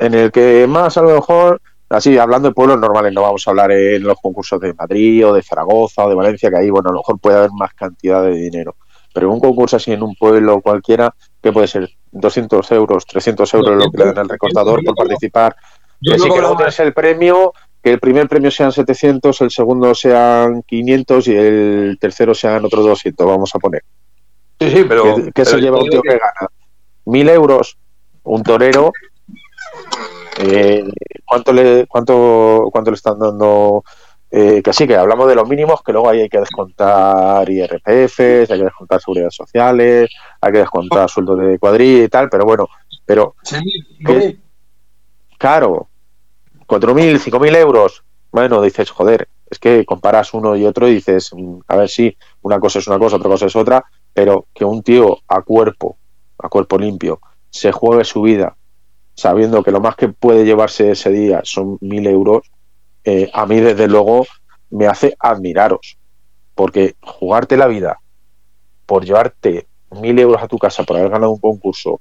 en el que más a lo mejor así hablando de pueblos normales, no vamos a hablar en los concursos de Madrid o de Zaragoza o de Valencia, que ahí, bueno, a lo mejor puede haber más cantidad de dinero. Pero un concurso así en un pueblo cualquiera, que puede ser 200 euros, 300 euros lo que le dan al recortador por participar. Y así que luego tienes el premio, que el primer premio sean 700, el segundo sean 500 y el tercero sean otros 200, vamos a poner. Sí, sí, pero... ¿Qué, se lleva un tío que gana? Mil euros, un torero eh, ¿cuánto, le, cuánto, ¿Cuánto le están dando eh, que sí, que hablamos de los mínimos, que luego ahí hay que descontar IRPF, hay que descontar seguridad sociales, hay que descontar sueldo de cuadrilla y tal, pero bueno, pero eh, claro, 4.000, 5.000 euros, bueno, dices, joder, es que comparas uno y otro y dices, mm, a ver si una cosa es una cosa, otra cosa es otra, pero que un tío a cuerpo, a cuerpo limpio, se juegue su vida sabiendo que lo más que puede llevarse ese día son mil euros, eh, a mí desde luego me hace admiraros, porque jugarte la vida por llevarte mil euros a tu casa por haber ganado un concurso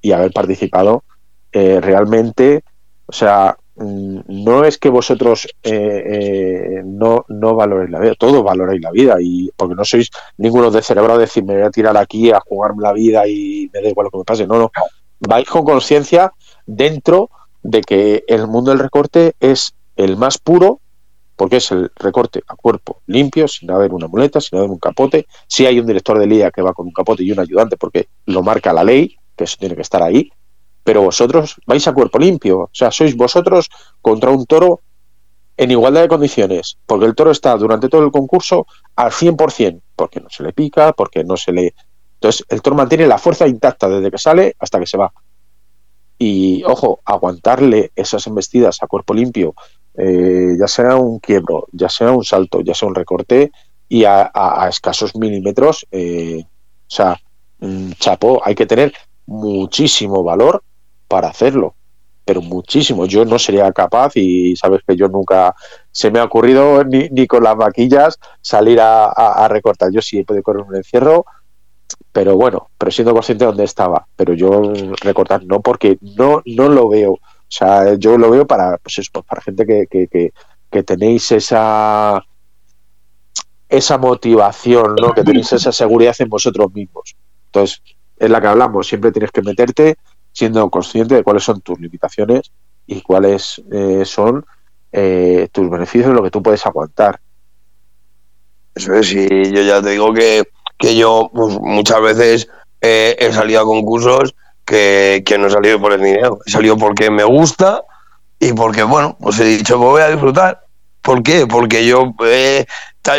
y haber participado, eh, realmente, o sea, mm, no es que vosotros eh, no, no valoréis la vida, todos valoráis la vida, y porque no sois ninguno de cerebro a decir me voy a tirar aquí a jugarme la vida y me da igual lo que me pase, no, no, vais con conciencia dentro de que el mundo del recorte es el más puro, porque es el recorte a cuerpo limpio, sin haber una muleta, sin haber un capote. Si hay un director de lía que va con un capote y un ayudante, porque lo marca la ley, que eso tiene que estar ahí, pero vosotros vais a cuerpo limpio, o sea, sois vosotros contra un toro en igualdad de condiciones, porque el toro está durante todo el concurso al 100%, porque no se le pica, porque no se le... Entonces, el toro mantiene la fuerza intacta desde que sale hasta que se va. Y ojo, aguantarle esas embestidas a cuerpo limpio, eh, ya sea un quiebro, ya sea un salto, ya sea un recorte, y a, escasos milímetros, eh, o sea, chapo, hay que tener muchísimo valor para hacerlo, pero muchísimo. Yo no sería capaz y sabes que yo nunca se me ha ocurrido ni, ni con las vaquillas salir a, a, recortar. Yo sí he podido correr un encierro, pero bueno, pero siendo consciente de dónde estaba. Pero yo recortar no, porque no, no lo veo. O sea, yo lo veo para, pues eso, pues para gente que, que, que, tenéis esa esa motivación, ¿no? Que tenéis esa seguridad en vosotros mismos. Entonces, es la que hablamos. Siempre tienes que meterte siendo consciente de cuáles son tus limitaciones y cuáles eh, son eh, tus beneficios, lo que tú puedes aguantar. Eso es, y yo ya te digo que que yo pues, muchas veces eh, he salido a concursos que, no he salido por el dinero, he salido porque me gusta y porque, bueno, pues he dicho, me voy a disfrutar. ¿Por qué? Porque yo eh,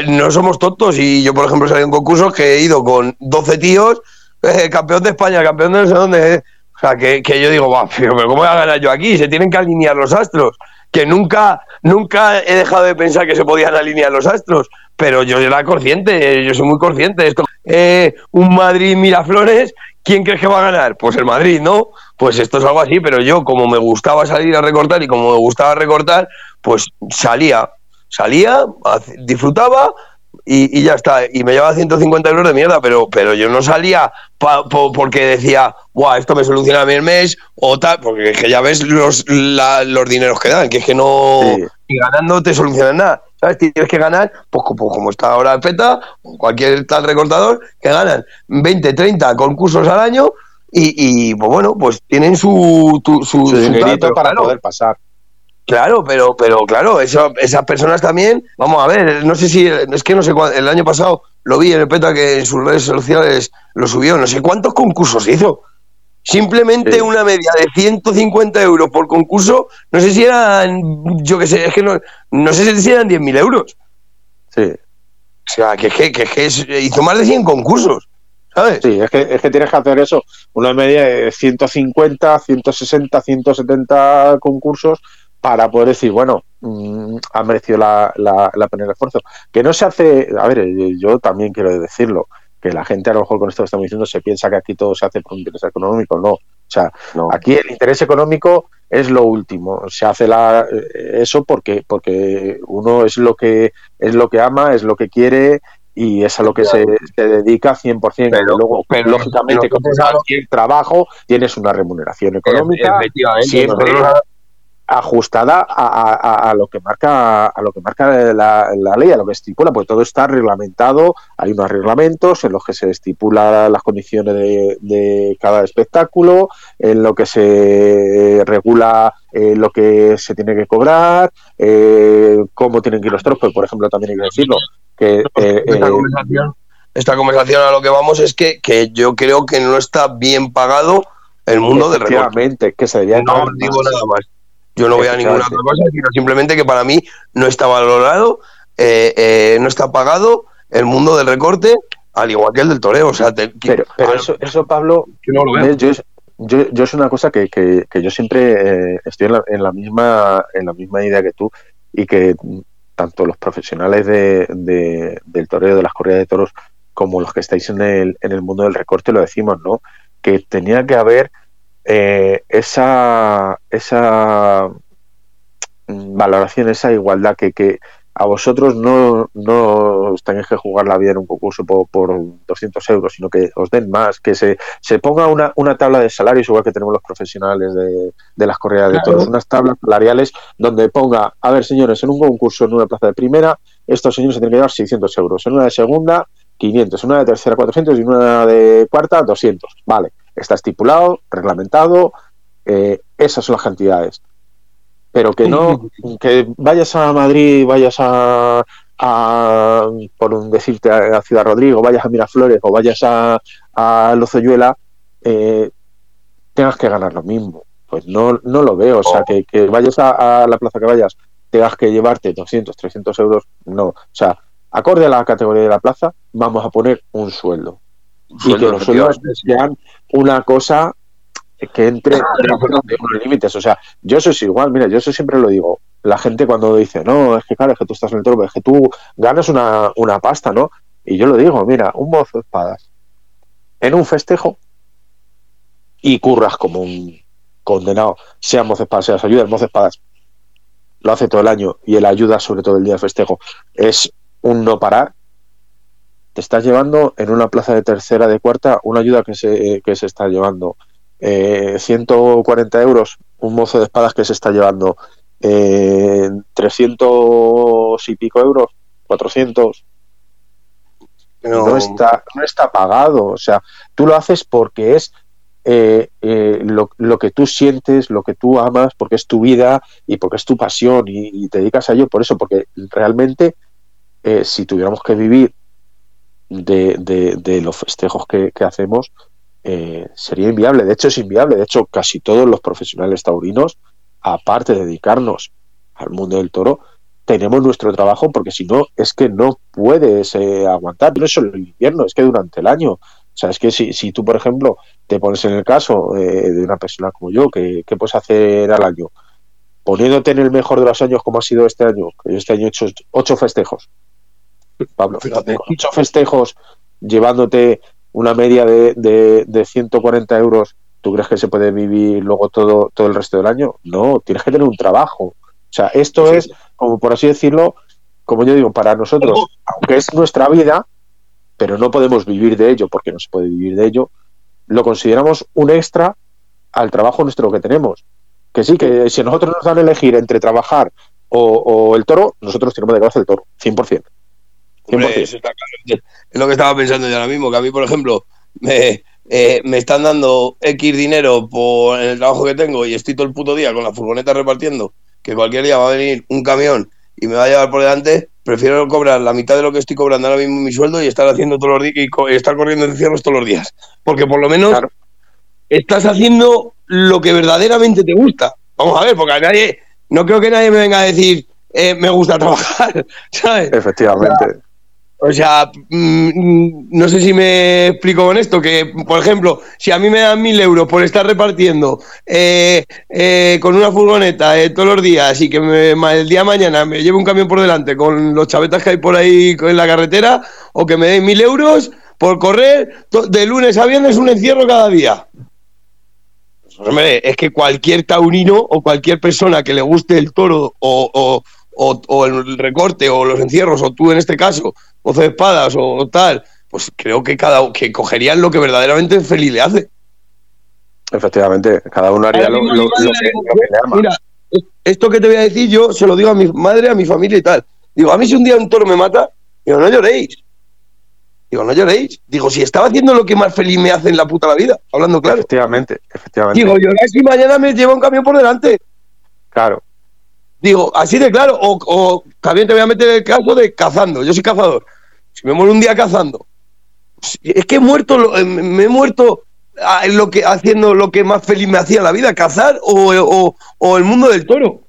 no somos tontos y yo, por ejemplo, he salido en concursos que he ido con 12 tíos, eh, campeón de España, campeón de no sé dónde. O sea, que, yo digo, pero ¿cómo voy a ganar yo aquí? Se tienen que alinear los astros. Que nunca, nunca he dejado de pensar que se podían alinear los astros pero yo era consciente, yo soy muy consciente esto. Eh, un Madrid Miraflores, ¿quién crees que va a ganar? Pues el Madrid, ¿no? Pues esto es algo así, pero yo, como me gustaba salir a recortar y como me gustaba recortar, pues salía, salía, disfrutaba, y, ya está. Y me llevaba 150 euros de mierda, pero, pero yo no salía porque decía, guau, esto me soluciona a mí el mes o tal, porque es que ya ves los, los dineros que dan, que es que no. Y ganando te solucionan nada. ¿Sabes? Tienes que ganar, pues, como está ahora el PETA, cualquier tal recortador, que ganan 20, 30 concursos al año y, pues bueno, pues tienen su, su, dinerito para poder pasar. Claro, pero, pero claro, eso, esas personas también, vamos a ver, no sé si, es que no sé, el año pasado lo vi en el PETA que en sus redes sociales lo subió, no sé cuántos concursos hizo. Simplemente una media de 150 euros por concurso, no sé si eran, yo qué sé, es que no, no sé si eran 10.000 euros. Sí. O sea, que, que, que, hizo más de 100 concursos. ¿sabes? Sí, es que, es que tienes que hacer eso, una media de 150, 160, 170 concursos para poder decir, bueno, mm, ha merecido la, la, la, pena el esfuerzo. Que no se hace, a ver, yo también quiero decirlo, que la gente a lo mejor con esto que estamos diciendo se piensa que aquí todo se hace por interés económico, no. O sea, aquí el interés económico es lo último. Se hace la, eh, eso porque porque uno es lo que es lo que ama, es lo que quiere y es a lo que se, dedica 100%. Pero, luego, pero, lógicamente, con cualquier trabajo tienes una remuneración económica. Siempre, ajustada a, lo que marca a lo que marca la, ley, a lo que estipula, pues todo está reglamentado, hay unos reglamentos en los que se estipula las condiciones de, cada espectáculo, en lo que se regula eh, lo que se tiene que cobrar, eh, cómo tienen que ir los tropas, por ejemplo, también hay que decirlo, que eh, esta, conversación, esta conversación a lo que vamos es que, que yo creo que no está bien pagado el mundo de Efectivamente, que se debería no digo nada más Yo no veo ninguna otra cosa, sino simplemente que para mí no está valorado, eh, eh, no está pagado el mundo del recorte, al igual que el del toreo. O sea, pero, eso, eso, Pablo, yo, yo, es una cosa que, que, yo siempre eh, estoy en la, en la, misma, en la misma idea que tú y que tanto los profesionales de, del toreo, de las corridas de toros, como los que estáis en el, en el mundo del recorte lo decimos, ¿no? Que tenía que haber eh, esa, esa valoración, esa igualdad que, que a vosotros no, no os tenéis que jugar la vida en un concurso por, por 200 euros, sino que os den más, que se, se ponga una, una tabla de salarios, igual que tenemos los profesionales de, de las corridas de toros, unas tablas salariales donde ponga, a ver señores, en un concurso en una plaza de primera, estos señores se tienen que llevar 600 euros, en una de segunda 500, en una de tercera 400 y en una de cuarta 200. Vale, está estipulado, reglamentado, eh, esas son las cantidades pero que no, que vayas a Madrid, vayas a, a por decirte, a, Ciudad Rodrigo, vayas a Miraflores o vayas a, a Lozoyuela, eh, tengas que ganar lo mismo. Pues no, no lo veo. O sea, que, que vayas a, la plaza que vayas, tengas que llevarte 200, 300 euros, no. O sea, acorde a la categoría de la plaza, vamos a poner un sueldo. Y que los sueldos sean una cosa que entre de unos límites. O sea, yo soy igual, mira, yo eso siempre lo digo. La gente cuando dice, no, es que claro, es que tú estás en el toro, es que tú ganas una, una pasta, ¿no? Y yo lo digo, mira, un mozo de espadas en un festejo y curras como un condenado, sea mozo de espadas, seas ayuda, el mozo de espadas lo hace todo el año y él ayuda sobre todo el día de festejo, es un no parar, te estás llevando en una plaza de tercera, de cuarta, una ayuda que se, que se está llevando 140 eh, euros un mozo de espadas que se está llevando eh, 300 y pico euros, 400. No. está, no está pagado. O sea, tú lo haces porque es eh, eh, lo, lo, que tú sientes, lo que tú amas, porque es tu vida y porque es tu pasión y, te dedicas a ello por eso, porque realmente si tuviéramos que vivir de, de, los festejos que, que hacemos, eh, sería inviable. De hecho, es inviable. De hecho, casi todos los profesionales taurinos, aparte de dedicarnos al mundo del toro, tenemos nuestro trabajo porque si no, es que no puedes eh, aguantar. No es solo el invierno, es que durante el año. O sea, es que si, si tú, por ejemplo, te pones en el caso eh, de una persona como yo, ¿qué, puedes hacer al año? Poniéndote en el mejor de los años como ha sido este año, que yo este año he hecho ocho festejos. Pablo, fíjate, ocho festejos llevándote una media de, de, 140 euros, ¿tú crees que se puede vivir luego todo, todo el resto del año? No, tienes que tener un trabajo. O sea, esto es, como por así decirlo, como yo digo, para nosotros, aunque es nuestra vida, pero no podemos vivir de ello porque no se puede vivir de ello, lo consideramos un extra al trabajo nuestro que tenemos. Que sí, que si nosotros nos dan a elegir entre trabajar o, el toro, nosotros tenemos de cabeza el toro, 100% es lo que estaba pensando yo ahora mismo, que a mí, por ejemplo, me, eh, me están dando X dinero por el trabajo que tengo y estoy todo el puto día con la furgoneta repartiendo, que cualquier día va a venir un camión y me va a llevar por delante, prefiero cobrar la mitad de lo que estoy cobrando ahora mismo mi sueldo y estar haciendo todos los días y, estar corriendo en cierros todos los días. Porque por lo menos estás haciendo lo que verdaderamente te gusta. Vamos a ver, porque a nadie, no creo que nadie me venga a decir, eh, me gusta trabajar, ¿sabes? Efectivamente. O sea, mm, no sé si me explico con esto, que por ejemplo, si a mí me dan mil euros por estar repartiendo eh, eh, con una furgoneta eh, todos los días y que el día de mañana me lleve un camión por delante con los chavetas que hay por ahí en la carretera, o que me den mil euros por correr de lunes a viernes un encierro cada día. Hombre, es que cualquier taurino o cualquier persona que le guste el toro o o, el recorte o los encierros, o tú en este caso, o de espadas o tal, pues creo que cada que cogerían lo que verdaderamente feliz le hace. Efectivamente, cada uno haría lo, que, le ama. Mira, esto que te voy a decir yo se lo digo a mi madre, a mi familia y tal. Digo, a mí si un día un toro me mata, digo, no lloréis. Digo, no lloréis. Digo, si estaba haciendo lo que más feliz me hace en la puta la vida, hablando claro. Efectivamente, efectivamente. Digo, lloráis si mañana me lleva un camión por delante. Claro. Digo, así de claro, o, también te voy a meter el caso de cazando. Yo soy cazador. Si me muero un día cazando, es que he muerto, eh, me he muerto lo que, haciendo lo que más feliz me hacía la vida, cazar o, o, el mundo del toro.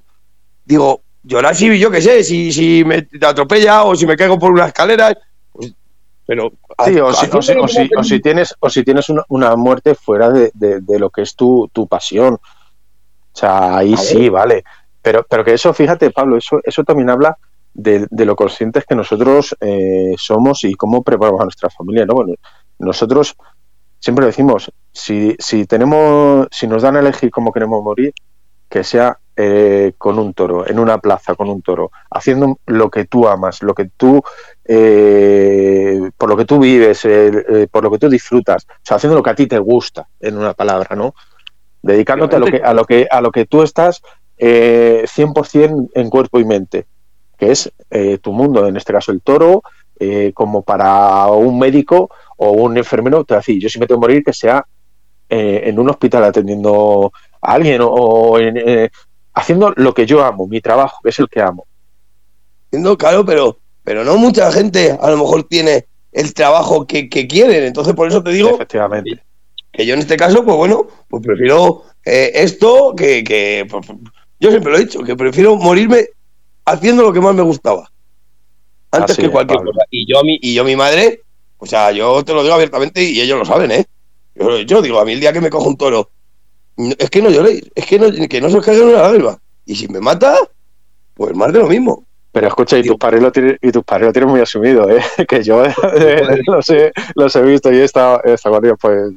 Digo, llorar si yo qué sé, si, si me atropella o si me caigo por una escalera, pues, pero sí, o, si, o, si, tienes o si tienes una, muerte fuera de, de, lo que es tu, tu pasión. O sea, ahí sí, vale. Pero, pero que eso, fíjate, Pablo, eso, eso también habla de, lo conscientes que nosotros eh, somos y cómo preparamos a nuestra familia. ¿no? Bueno, nosotros siempre decimos, si, si tenemos, si nos dan a elegir cómo queremos morir, que sea eh, con un toro, en una plaza con un toro, haciendo lo que tú amas, lo que tú, eh, por lo que tú vives, por lo que tú disfrutas, o sea, haciendo lo que a ti te gusta, en una palabra, ¿no? Dedicándote a lo que, a lo que, a lo que tú estás eh, 100% en cuerpo y mente que es eh, tu mundo, en este caso el toro, eh, como para un médico o un enfermero, te decir, yo si me tengo que morir, que sea eh, en un hospital atendiendo a alguien o, haciendo lo que yo amo, mi trabajo, que es el que amo. No, claro, pero, pero no mucha gente a lo mejor tiene el trabajo que, quieren, entonces por eso te digo Efectivamente. Que, yo en este caso, pues bueno, pues prefiero esto que, que pues, yo siempre lo he dicho, que prefiero morirme haciendo lo que más me gustaba. Antes que cualquier cosa. Y yo, a mi, y yo, mi madre, o sea, yo te lo digo abiertamente y ellos lo saben, ¿eh? Yo, digo, a mí el día que me cojo un toro, es que no lloréis, es que no, que no se os caiga una lágrima. Y si me mata, pues más de lo mismo. Pero escucha, y tus padres lo tienen, y tus padres lo tienen muy asumido, ¿eh? que yo los, he, los he visto y he estado, he estado con ellos pues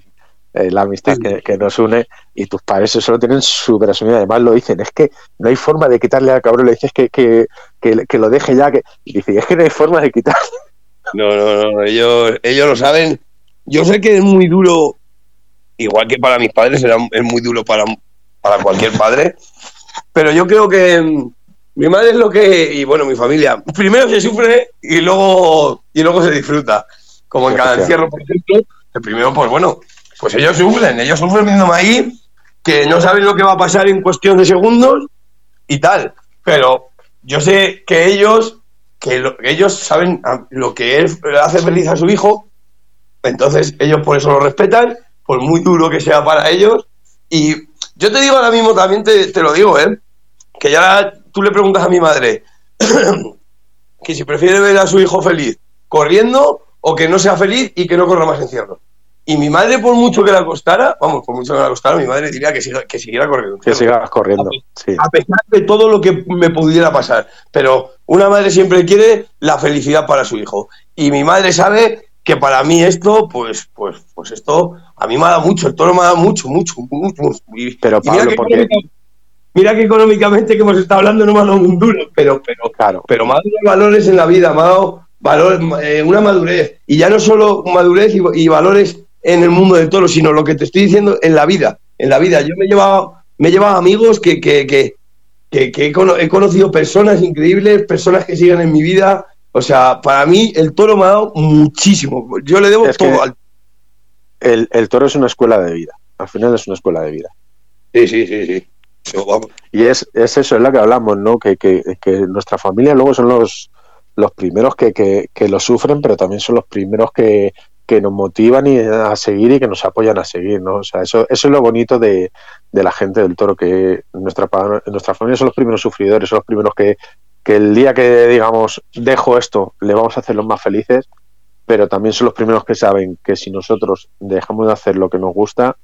eh, la amistad que, nos une y tus padres eso lo tienen súper asumido. Además lo dicen, es que no hay forma de quitarle al cabrón, le dices que, que, lo deje ya, que y dice, es que no hay forma de quitarle. No, no, no, ellos, ellos lo saben. Yo sé que es muy duro, igual que para mis padres, es muy duro para, para cualquier padre, pero yo creo que mm, mi madre es lo que, y bueno, mi familia, primero se sufre y luego, y luego se disfruta. Como en cada encierro, por ejemplo, el primero, pues bueno, pues ellos sufren, ellos sufren viéndome ahí, que no saben lo que va a pasar en cuestión de segundos y tal. Pero yo sé que ellos, que, ellos saben lo que él hace feliz a su hijo, entonces ellos por eso lo respetan, por muy duro que sea para ellos. Y yo te digo ahora mismo, también te, te lo digo, ¿eh? que ya tú le preguntas a mi madre que si prefiere ver a su hijo feliz corriendo o que no sea feliz y que no corra más encierro. Y mi madre, por mucho que la costara, vamos, por mucho que la costara, mi madre diría que, siga, que siguiera corriendo. Que siga corriendo, sí. A pesar de todo lo que me pudiera pasar. Pero una madre siempre quiere la felicidad para su hijo. Y mi madre sabe que para mí esto, pues, pues, pues esto, a mí me ha dado mucho, el toro me ha dado mucho, mucho, mucho. pero Pablo, mira, que mira que económicamente que hemos estado hablando no me ha dado un duro, pero, pero, claro. pero me ha dado valores en la vida, me ha dado valor, eh, una madurez. Y ya no solo madurez y valores en el mundo del toro, sino lo que te estoy diciendo en la vida. En la vida. Yo me he llevado, me he amigos que, que, que, he, conocido personas increíbles, personas que siguen en mi vida. O sea, para mí el toro me ha dado muchísimo. Yo le debo todo al el, el, toro es una escuela de vida. Al final es una escuela de vida. Sí, sí, sí, sí. Y es, es, eso, es lo que hablamos, ¿no? Que, que, que nuestra familia luego son los, los primeros que, que, que, lo sufren, pero también son los primeros que, que nos motivan y a seguir y que nos apoyan a seguir, ¿no? O sea, eso, eso es lo bonito de, la gente del toro, que nuestra, nuestra familia son los primeros sufridores, son los primeros que, que el día que digamos dejo esto, le vamos a hacer los más felices, pero también son los primeros que saben que si nosotros dejamos de hacer lo que nos gusta,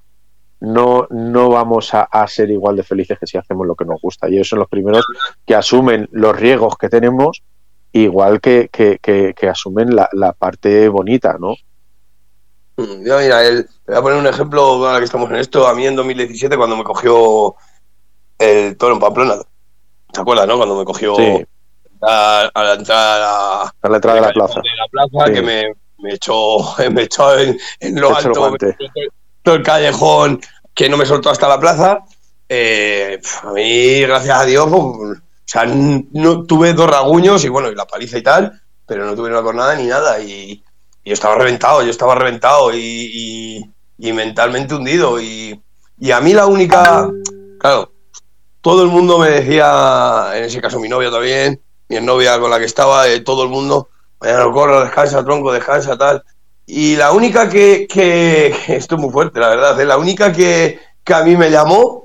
no, no vamos a, ser igual de felices que si hacemos lo que nos gusta. Y ellos son los primeros que asumen los riesgos que tenemos, igual que, que, que, asumen la parte bonita, ¿no? Mm, yo, mira, voy a poner un ejemplo ahora que estamos en esto. A mí en 2017, cuando me cogió el toro en Pamplona, ¿te acuerdas, no? Cuando me cogió a, la entrada a la, entrada de la plaza, que me, me, echó, me echó en, lo alto, todo el callejón, que no me soltó hasta la plaza. Eh, a mí, gracias a Dios, pues, o sea, no, tuve dos raguños y bueno, y la paliza y tal, pero no tuve una cornada ni nada. Y yo estaba reventado, yo estaba reventado y, mentalmente hundido. Y, a mí la única, claro, todo el mundo me decía, en ese caso mi novia también, mi novia con la que estaba, todo el mundo, mañana no corro, descansa, tronco, descansa, tal. y la única que, que, esto es muy fuerte, la verdad, ¿eh? la única que, que a mí me llamó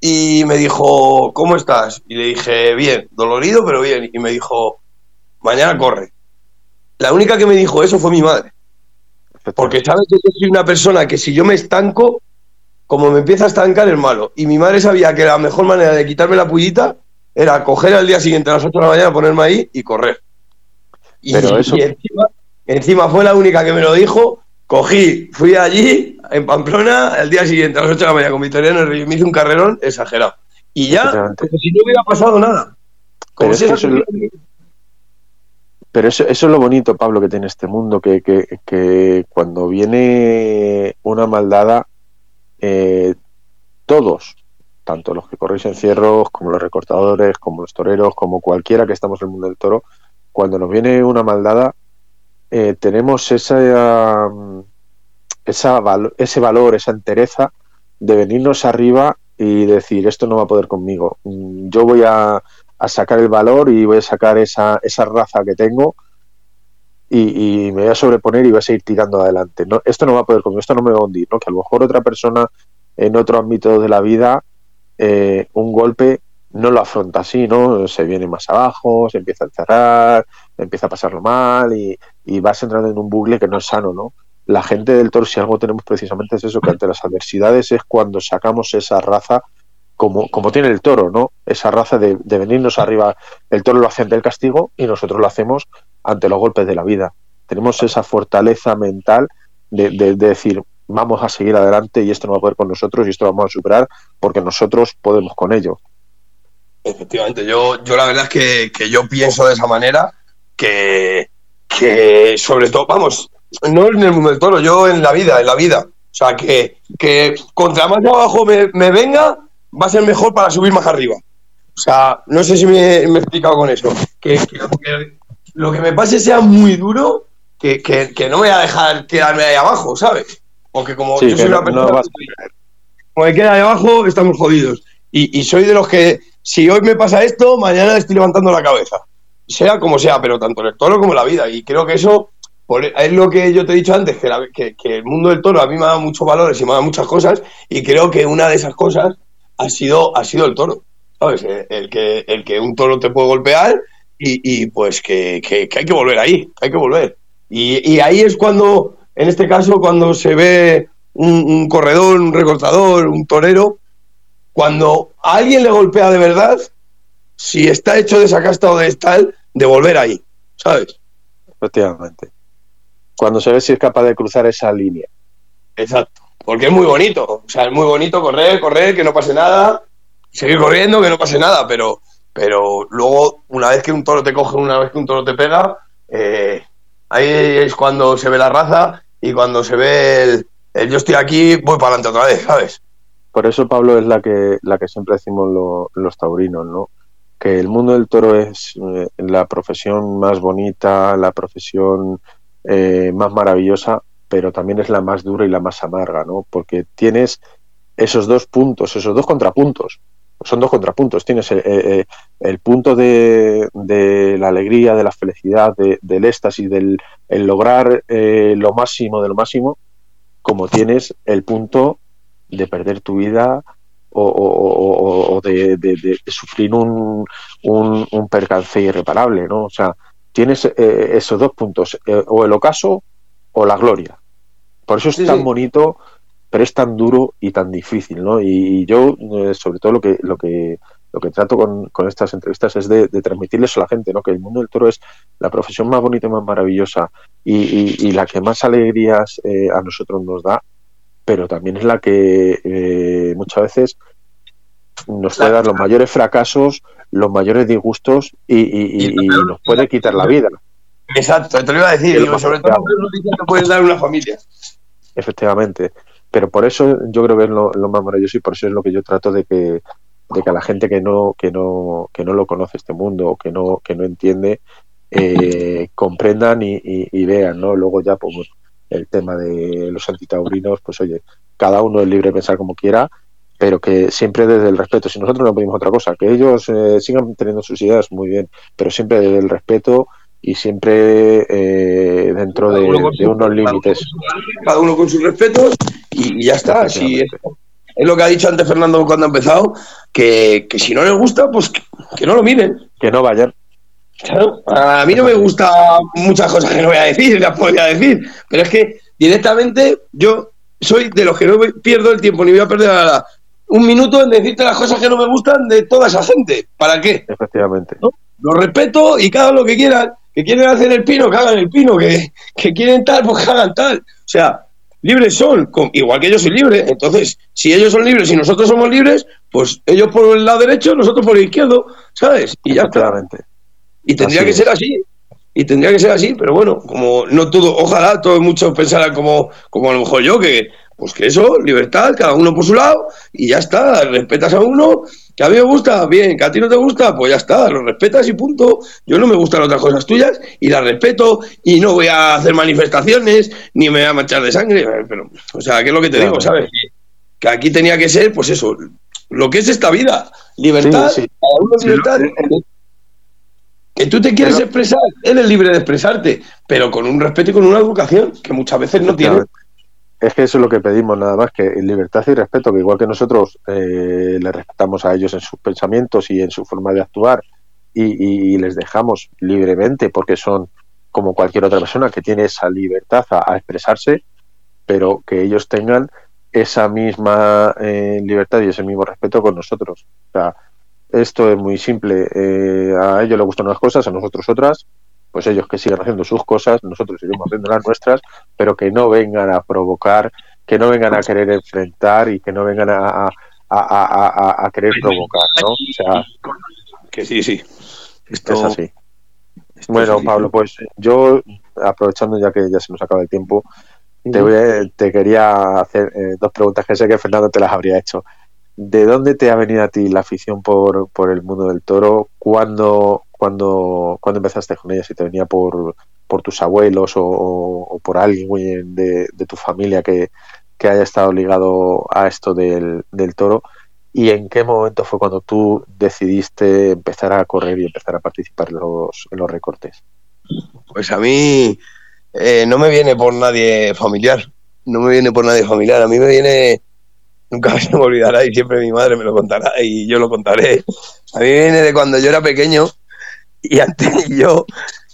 y me dijo, ¿cómo estás? Y le dije, bien, dolorido, pero bien. Y me dijo, mañana corre. La única que me dijo eso fue mi madre. Porque sabes que yo soy una persona que si yo me estanco, como me empieza a estancar es malo. Y mi madre sabía que la mejor manera de quitarme la pullita era coger al día siguiente a las 8 de la mañana, ponerme ahí y correr. Y, eso... encima, encima, fue la única que me lo dijo. Cogí, fui allí, en Pamplona, al día siguiente a las 8 de la mañana con Victoriano y me hice un carrerón exagerado. Y ya, como si no hubiera pasado nada. Como si eso, pero eso, eso, es lo bonito, Pablo, que tiene este mundo, que, que, cuando viene una maldada, eh, todos, tanto los que corréis encierros, como los recortadores, como los toreros, como cualquiera que estamos en el mundo del toro, cuando nos viene una maldada, eh, tenemos esa, esa ese valor, esa entereza de venirnos arriba y decir, esto no va a poder conmigo. Mm, yo voy a, a sacar el valor y voy a sacar esa, esa raza que tengo y, me voy a sobreponer y voy a seguir tirando adelante. ¿no? Esto no va a poder conmigo, esto no me va a hundir, ¿no? que a lo mejor otra persona en otro ámbito de la vida eh, un golpe no lo afronta así, ¿no? Se viene más abajo, se empieza a encerrar, empieza a pasarlo mal y, y vas entrando en un bucle que no es sano, ¿no? La gente del toro, si algo tenemos precisamente es eso, que ante las adversidades es cuando sacamos esa raza como, como tiene el toro, ¿no? Esa raza de, venirnos arriba. El toro lo hace ante el castigo y nosotros lo hacemos ante los golpes de la vida. Tenemos esa fortaleza mental de, de, decir, vamos a seguir adelante y esto no va a poder con nosotros y esto lo vamos a superar porque nosotros podemos con ello. Efectivamente, yo, yo la verdad es que, que yo pienso de esa manera que, que sobre todo, vamos, no en el mundo del toro, yo en la vida, en la vida. O sea, que, que contra más abajo me, me venga, va a ser mejor para subir más arriba. O sea, no sé si me, he explicado con eso. Que, lo que me pase sea muy duro, que, no me voy a dejar quedarme ahí abajo, ¿sabes? Porque como yo soy una persona. como me queda ahí abajo, estamos jodidos. Y, soy de los que, si hoy me pasa esto, mañana estoy levantando la cabeza. Sea como sea, pero tanto el toro como la vida. Y creo que eso es lo que yo te he dicho antes, que, que, el mundo del toro a mí me da muchos valores y me da muchas cosas. Y creo que una de esas cosas ha sido, ha sido el toro. ¿Sabes? Eh, el que, el que un toro te puede golpear y, pues que, hay que volver ahí, hay que volver. Y, ahí es cuando, en este caso, cuando se ve un, corredor, un recortador, un torero, cuando alguien le golpea de verdad, si está hecho de esa casta o de tal, de volver ahí, ¿sabes? Efectivamente. Cuando se ve si es capaz de cruzar esa línea. Exacto porque es muy bonito. O sea, es muy bonito correr, correr, que no pase nada, seguir corriendo, que no pase nada, pero, pero luego, una vez que un toro te coge, una vez que un toro te pega, eh, ahí es cuando se ve la raza y cuando se ve el, yo estoy aquí, voy para adelante otra vez, ¿sabes? Por eso, Pablo, es la que, la que siempre decimos los taurinos, ¿no? Que el mundo del toro es eh, la profesión más bonita, la profesión eh, más maravillosa, pero también es la más dura y la más amarga, ¿no? Porque tienes esos dos puntos, esos dos contrapuntos. Son dos contrapuntos. Tienes el, eh, eh, punto de, la alegría, de la felicidad, del éxtasis, del lograr eh, lo máximo de lo máximo, como tienes el punto de perder tu vida o, de, sufrir un, un, percance irreparable, ¿no? O sea, tienes esos dos puntos, o el ocaso o la gloria. Por eso es tan bonito, pero es tan duro y tan difícil, ¿no? Y, yo, eh, sobre todo, lo que, lo que, lo que trato con, estas entrevistas es de, transmitirles a la gente, ¿no? Que el mundo del toro es la profesión más bonita y más maravillosa y, la que más alegrías eh, a nosotros nos da, pero también es la que eh, muchas veces nos puede dar los mayores fracasos, los mayores disgustos y, nos puede quitar la vida. Exacto, te lo iba a decir, sobre todo no puedes dar una familia. Efectivamente, pero por eso yo creo que es lo, más maravilloso y por eso es lo que yo trato de que, de que a la gente que no, que no, que no lo conoce este mundo o que no, que no entiende, eh, comprendan y, vean, ¿no? Luego ya, pues el tema de los antitaurinos, pues oye, cada uno es libre de pensar como quiera, pero que siempre desde el respeto. Si nosotros no pedimos otra cosa, que ellos eh, sigan teniendo sus ideas, muy bien, pero siempre desde el respeto y siempre eh, dentro de, unos límites. Cada uno con sus respetos y, ya está. Así es, es, lo que ha dicho antes Fernando cuando ha empezado, que, si no les gusta, pues que, no lo miren. Que no vayan. Claro, a mí no me gusta muchas cosas que no voy a decir, las podría decir, pero es que directamente yo soy de los que no pierdo el tiempo ni voy a perder un minuto en decirte las cosas que no me gustan de toda esa gente. ¿Para qué? Efectivamente. Lo respeto y cada lo que quieran. Que quieren hacer el pino, que hagan el pino. Que, que quieren tal, pues que hagan tal. O sea, libres son, igual que yo soy libre. Entonces, si ellos son libres y nosotros somos libres, pues ellos por el lado derecho, nosotros por el izquierdo, ¿sabes? Y ya está. Y tendría que ser así. Y tendría que ser así, pero bueno, como no todo, ojalá todos muchos pensaran como, como a lo mejor yo, que pues que eso, libertad, cada uno por su lado, y ya está, respetas a uno, que a mí me gusta, bien, que a ti no te gusta, pues ya está, lo respetas y punto. Yo no me gustan otras cosas tuyas y las respeto y no voy a hacer manifestaciones ni me voy a manchar de sangre, pero, o sea, ¿qué es lo que te digo, sabes? Que aquí tenía que ser, pues eso, lo que es esta vida, libertad, cada uno libertad. Que tú te quieres expresar, él es libre de expresarte, pero con un respeto y con una educación que muchas veces no tiene. Es que eso es lo que pedimos nada más, que libertad y respeto, que igual que nosotros eh, le respetamos a ellos en sus pensamientos y en su forma de actuar y, les dejamos libremente porque son como cualquier otra persona que tiene esa libertad a, expresarse, pero que ellos tengan esa misma eh, libertad y ese mismo respeto con nosotros. O sea, esto es muy simple. Eh, a ellos les gustan unas cosas, a nosotros otras pues ellos que sigan haciendo sus cosas, nosotros seguimos haciendo las nuestras, pero que no vengan a provocar, que no vengan a querer enfrentar y que no vengan a, a, querer provocar, ¿no? O sea, que sí, sí. Esto... Es así. bueno, Pablo, pues yo, aprovechando ya que ya se nos acaba el tiempo, te, te quería hacer eh, dos preguntas que sé que Fernando te las habría hecho. ¿De dónde te ha venido a ti la afición por, por el mundo del toro? ¿Cuándo, cuando, cuando empezaste con ella, si te venía por, por tus abuelos o, por alguien de, de tu familia que, haya estado ligado a esto del, del, toro y en qué momento fue cuando tú decidiste empezar a correr y empezar a participar en los, los recortes. Pues a mí eh, no me viene por nadie familiar, no me viene por nadie familiar, a mí me viene, nunca se me olvidará y siempre mi madre me lo contará y yo lo contaré, a mí viene de cuando yo era pequeño y antes yo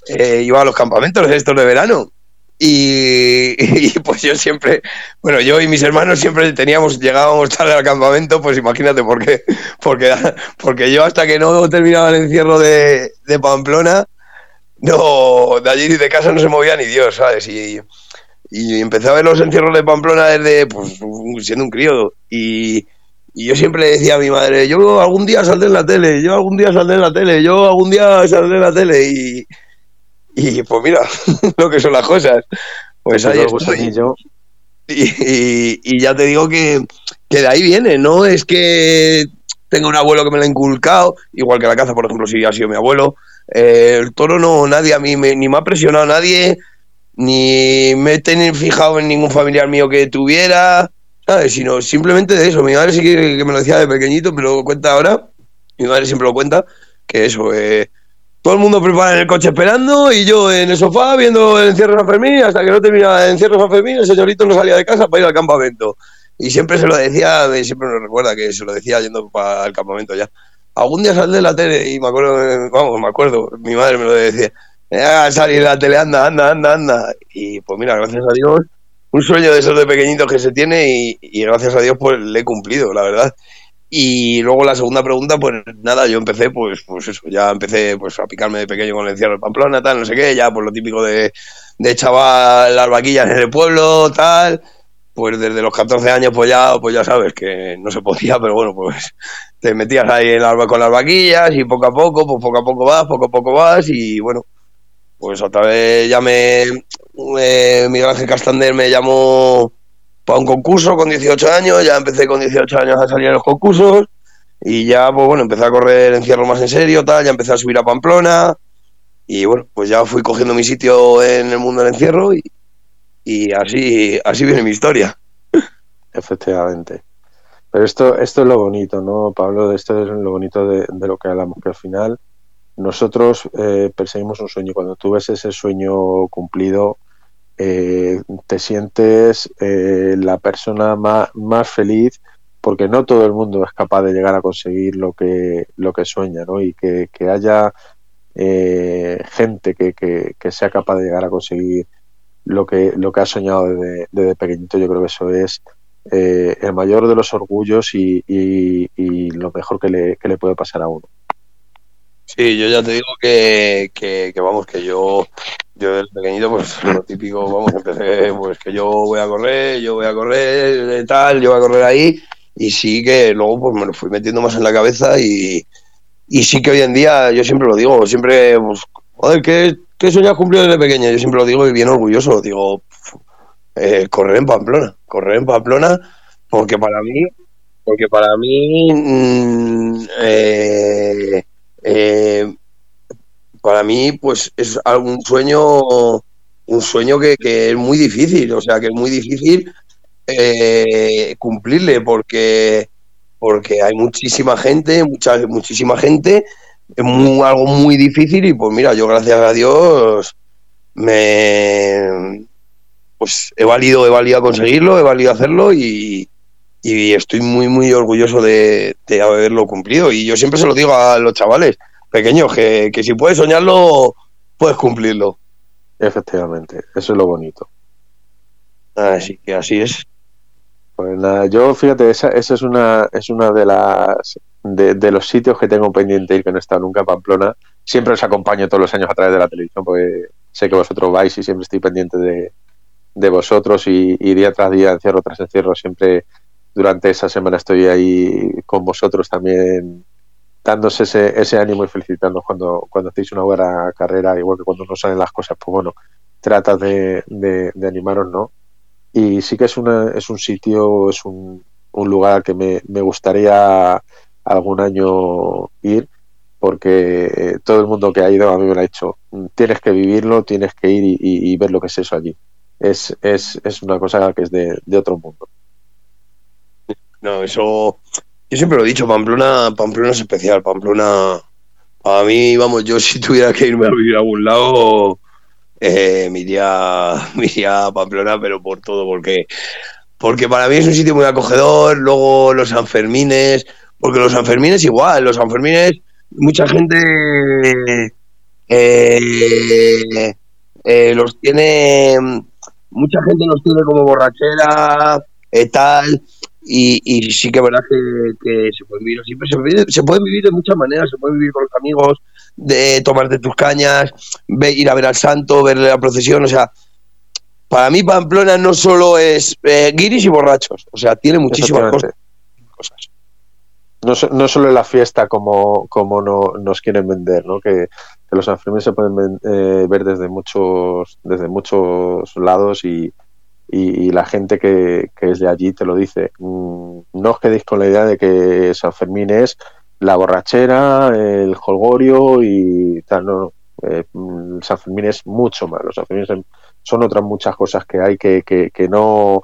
eh, iba a los campamentos estos de verano. Y, pues yo siempre, bueno, yo y mis hermanos siempre teníamos, llegábamos tarde al campamento, pues imagínate por qué. Porque, porque yo hasta que no terminaba el encierro de, Pamplona, no, de allí de casa no se movía ni Dios, ¿sabes? Y, y empecé a ver los encierros de Pamplona desde, pues, siendo un crío. Y, y yo siempre le decía a mi madre, yo algún día saldré en la tele, yo algún día saldré en la tele, yo algún día saldré en la tele. Y, y pues mira, lo que son las cosas. Pues ahí estoy. Y, y, ya te digo que, que, de ahí viene, no es que tenga un abuelo que me lo ha inculcado, igual que la caza, por ejemplo, si ha sido mi abuelo. Eh, el toro no, nadie a mí me, ni me ha presionado nadie, ni me he tenido fijado en ningún familiar mío que tuviera. Sino simplemente de eso. Mi madre sí que, me lo decía de pequeñito, me lo cuenta ahora. Mi madre siempre lo cuenta, que eso, todo el mundo prepara en el coche esperando y yo en el sofá viendo el encierro de San Fermín, hasta que no terminaba el encierro de San Fermín, el señorito no salía de casa para ir al campamento. Y siempre se lo decía, siempre nos recuerda que se lo decía yendo para el campamento ya. Algún día saldré de la tele y me acuerdo, vamos, me acuerdo, mi madre me lo decía, ah, salir de la tele, anda, anda, anda, anda. Y pues mira, gracias a Dios, un sueño de esos de pequeñitos que se tiene y, gracias a Dios pues le he cumplido, la verdad. Y luego la segunda pregunta, pues nada, yo empecé, pues, pues eso, ya empecé pues a picarme de pequeño con el encierro de Pamplona, tal, no sé qué, ya pues lo típico de, de chaval, las vaquillas en el pueblo, tal, pues desde los 14 años pues ya, pues ya sabes que no se podía, pero bueno, pues te metías ahí en el, con las vaquillas y poco a poco, pues poco a poco vas, poco a poco vas y bueno, pues otra vez ya me, eh, Miguel Ángel Castander me llamó para un concurso con 18 años, ya empecé con 18 años a salir a los concursos y ya, pues bueno, empecé a correr encierro más en serio, tal, ya empecé a subir a Pamplona y bueno, pues ya fui cogiendo mi sitio en el mundo del encierro y, y así, así viene mi historia. Efectivamente. Pero esto, esto es lo bonito, ¿no, Pablo? Esto es lo bonito de, de lo que hablamos, que al final nosotros eh, perseguimos un sueño. Cuando tú ves ese sueño cumplido, eh, te sientes eh, la persona más, más, feliz porque no todo el mundo es capaz de llegar a conseguir lo que, lo que sueña, ¿no? Y que, que haya gente que, que, que, sea capaz de llegar a conseguir lo que, lo que ha soñado desde, pequeñito, yo creo que eso es el mayor de los orgullos y, y, y lo mejor que le, que le puede pasar a uno. Sí, yo ya te digo que, que, vamos, que yo, yo desde pequeñito, pues lo típico, vamos, empecé, pues que yo voy a correr, yo voy a correr, tal, yo voy a correr ahí, y sí que luego pues me lo fui metiendo más en la cabeza y, y sí que hoy en día, yo siempre lo digo, siempre, pues, joder, ¿qué, qué sueño cumplido desde pequeño? Yo siempre lo digo y bien orgulloso, digo, eh, correr en Pamplona, correr en Pamplona, porque para mí, porque para mí, mmm, eh, eh, para mí, pues es un sueño, un sueño que, es muy difícil, o sea, que es muy difícil eh, cumplirle porque, porque hay muchísima gente, mucha, muchísima gente, es algo muy difícil y pues mira, yo gracias a Dios me pues he valido, he valido a conseguirlo, he valido a hacerlo y, y estoy muy, muy orgulloso de, de, haberlo cumplido. Y yo siempre se lo digo a los chavales pequeños, que, que si puedes soñarlo, puedes cumplirlo. Efectivamente, eso es lo bonito. Así que así es. Pues nada, yo fíjate, esa, esa es una es una de las de, de, los sitios que tengo pendiente ir que no he estado nunca en Pamplona. Siempre os acompaño todos los años a través de la televisión, porque sé que vosotros vais y siempre estoy pendiente de, de vosotros y, y, día tras día, encierro tras encierro, siempre durante esa semana estoy ahí con vosotros también dándose ese, ese ánimo y felicitando cuando, hacéis una buena carrera, igual que cuando no salen las cosas, pues bueno, tratas de, de, animaros, ¿no? Y sí que es, una, es un sitio, es un, un lugar que me, gustaría algún año ir, porque todo el mundo que ha ido a mí me lo ha dicho, tienes que vivirlo, tienes que ir y, ver lo que es eso allí. Es, es, es una cosa que es de otro mundo. No, eso yo siempre lo he dicho, Pamplona, Pamplona es especial, Pamplona, a mí, vamos, yo si tuviera que irme a vivir a algún lado, eh, me, iría, iría a Pamplona, pero por todo, porque, porque para mí es un sitio muy acogedor, luego los Sanfermines, porque los Sanfermines igual, los Sanfermines, mucha gente eh, eh, los tiene, mucha gente los tiene como borrachera, tal, y, y, sí que es verdad que, que se puede vivir siempre se puede, se puede vivir de muchas maneras se puede vivir con los amigos de tomarte tus cañas ve, ir a ver al santo ver la procesión o sea para mí Pamplona no solo es eh, guiris y borrachos o sea tiene muchísimas cosas, cosas. No, no, solo es la fiesta como, como no, nos quieren vender ¿no? que, que los enfermos se pueden eh, ver desde muchos desde muchos lados y y, y la gente que, es de allí te lo dice. Mm, no os quedéis con la idea de que San Fermín es la borrachera, el holgorio y tal, no, eh, San Fermín es mucho más. Los San Fermín son, otras muchas cosas que hay que, no,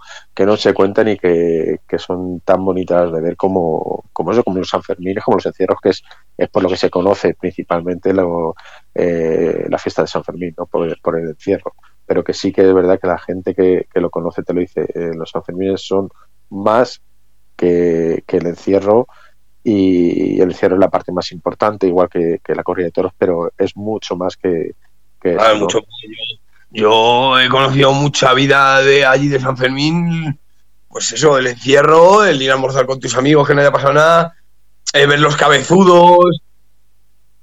se cuentan y que, son tan bonitas de ver como, eso, como los San Fermines, como los encierros, que es, es por lo que se conoce principalmente lo, eh, la fiesta de San Fermín, ¿no? por, por el encierro pero que sí que es verdad que la gente que, que lo conoce te lo dice. Eh, los Sanfermines son más que, que, el encierro y el encierro es la parte más importante, igual que, que la corrida de toros, pero es mucho más que, que eso, mucho. ¿no? Yo he conocido mucha vida de allí de San Fermín, pues eso, el encierro, el ir a almorzar con tus amigos que no haya pasado nada, el ver los cabezudos,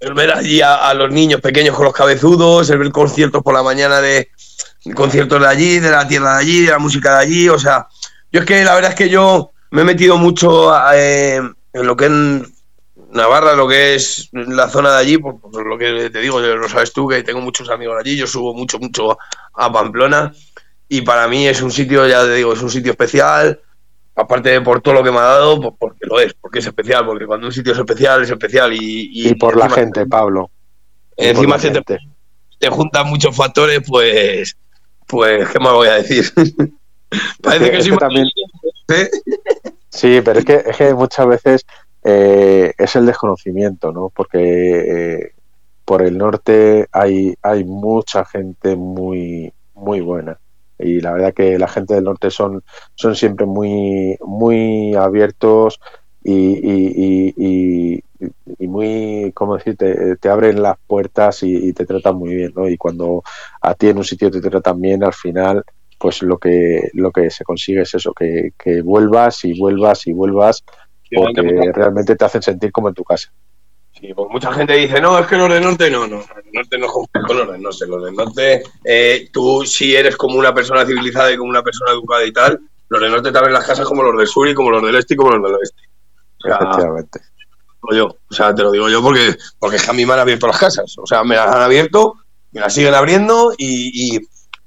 el ver allí a, a, los niños pequeños con los cabezudos, el ver conciertos por la mañana de, conciertos de allí, de la tierra de allí, de la música de allí, o sea, yo es que la verdad es que yo me he metido mucho eh, en lo que es Navarra, lo que es la zona de allí, por, lo que te digo, lo sabes tú, que tengo muchos amigos allí, yo subo mucho, mucho a Pamplona y para mí es un sitio, ya te digo, es un sitio especial, aparte de por todo lo que me ha dado, pues porque lo es, porque es especial, porque cuando un sitio es especial, es especial y... Y, y por la gente, Pablo. Encima se te, te juntan muchos factores, pues pues, ¿qué más voy a decir? Parece que, es que también... ¿Eh? Sí, pero es que, es que muchas veces eh, es el desconocimiento, ¿no? Porque eh, por el norte hay, hay mucha gente muy, muy buena. Y la verdad que la gente del norte son, son siempre muy, muy abiertos y, y, y, muy, ¿cómo decirte? Te abren las puertas y, te tratan muy bien, ¿no? Y cuando a ti en un sitio te tratan bien, al final, pues lo que, lo que se consigue es eso, que, que vuelvas y vuelvas y vuelvas porque realmente te hacen sentir como en tu casa. Sí, pues mucha gente dice, no, es que los del norte no, no, los del norte no con los del norte, los del norte, eh, tú si eres como una persona civilizada y como una persona educada y tal, los del norte te abren las casas como los del sur y como los del este y como los del oeste. Efectivamente. Yo, o sea, te lo digo yo porque, porque es que a mí me han abierto las casas, o sea, me las han abierto, me las siguen abriendo y, y,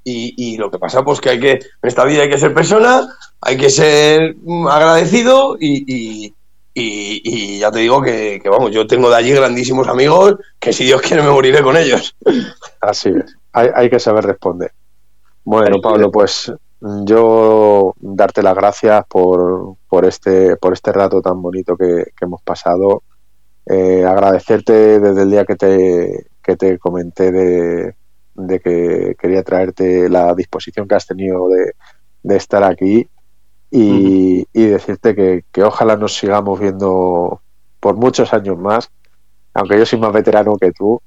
y, lo que pasa pues que hay que, en esta vida hay que ser persona, hay que ser agradecido y, y, ya te digo que, vamos, yo tengo de allí grandísimos amigos que si Dios quiere me moriré con ellos. Así es, hay, que saber responder. Bueno, Pablo, pues yo darte las gracias por, por, este, por este rato tan bonito que, hemos pasado. Eh, agradecerte desde el día que te, que te comenté de, de que quería traerte la disposición que has tenido de, de estar aquí y, decirte que, ojalá nos sigamos viendo por muchos años más, aunque yo soy más veterano que tú,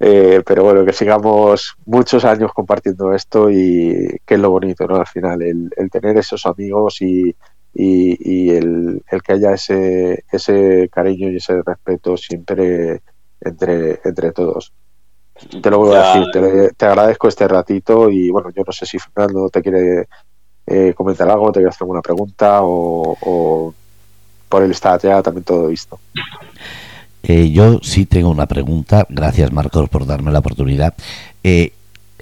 eh, pero bueno, que sigamos muchos años compartiendo esto y que es lo bonito, ¿no? Al final, el, tener esos amigos y, y, el, el, que haya ese, ese cariño y ese respeto siempre entre, entre todos. Te lo voy a decir, te, te, agradezco este ratito y bueno, yo no sé si Fernando te quiere eh, comentar algo, te a hacer alguna pregunta o, por el está ya también todo visto. Eh, yo sí tengo una pregunta, gracias Marcos por darme la oportunidad. Eh,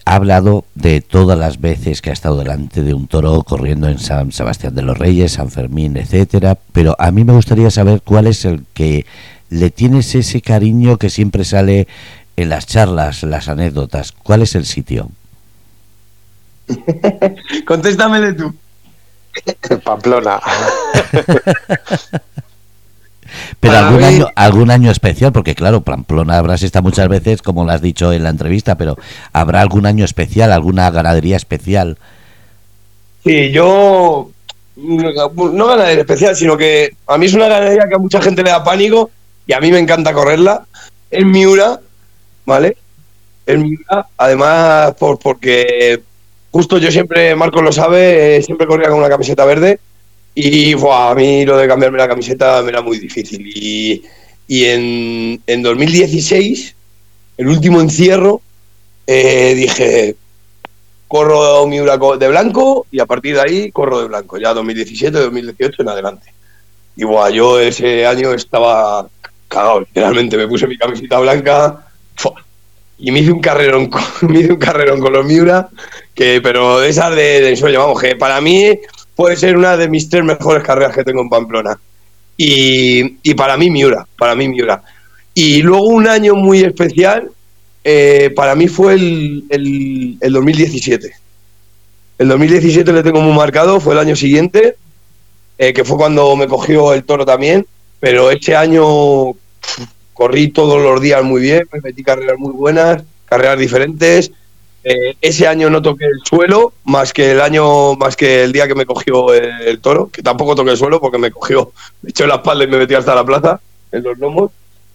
ha hablado de todas las veces que ha estado delante de un toro corriendo en San Sebastián de los Reyes, San Fermín, etcétera, pero a mí me gustaría saber cuál es el que le tienes ese cariño que siempre sale en las charlas, las anécdotas. ¿Cuál es el sitio? Contéstamele tú. Pamplona. Pero algún año, algún año especial, porque claro, Pamplona habrás estado muchas veces, como lo has dicho en la entrevista, pero ¿habrá algún año especial, alguna ganadería especial? Sí, yo no ganadería especial, sino que a mí es una ganadería que a mucha gente le da pánico y a mí me encanta correrla. En Miura, ¿vale? En Miura, además por, porque justo yo siempre, Marcos lo sabe, eh, siempre corría con una camiseta verde y a mí lo de cambiarme la camiseta me era muy difícil. Y, en, en, 2016, el último encierro, eh, dije, corro mi de blanco y a partir de ahí corro de blanco, ya 2017, 2018 en adelante. Y bueno, yo ese año estaba cagado, literalmente me puse mi camiseta blanca y me hice un carrerón con, me hice un carrerón con los Miura, que, pero esas de, de ensueño, vamos, que para mí puede ser una de mis tres mejores carreras que tengo en Pamplona. Y, y para mí Miura, para mí Miura. Y luego un año muy especial, eh, para mí fue el, el, el, 2017. El 2017 le tengo muy marcado, fue el año siguiente, eh, que fue cuando me cogió el toro también, pero ese año corrí todos los días muy bien, me metí carreras muy buenas, carreras diferentes. Eh, ese año no toqué el suelo, más que el año, más que el día que me cogió el, toro, que tampoco toqué el suelo porque me cogió, me echó la espalda y me metí hasta la plaza en los lomos.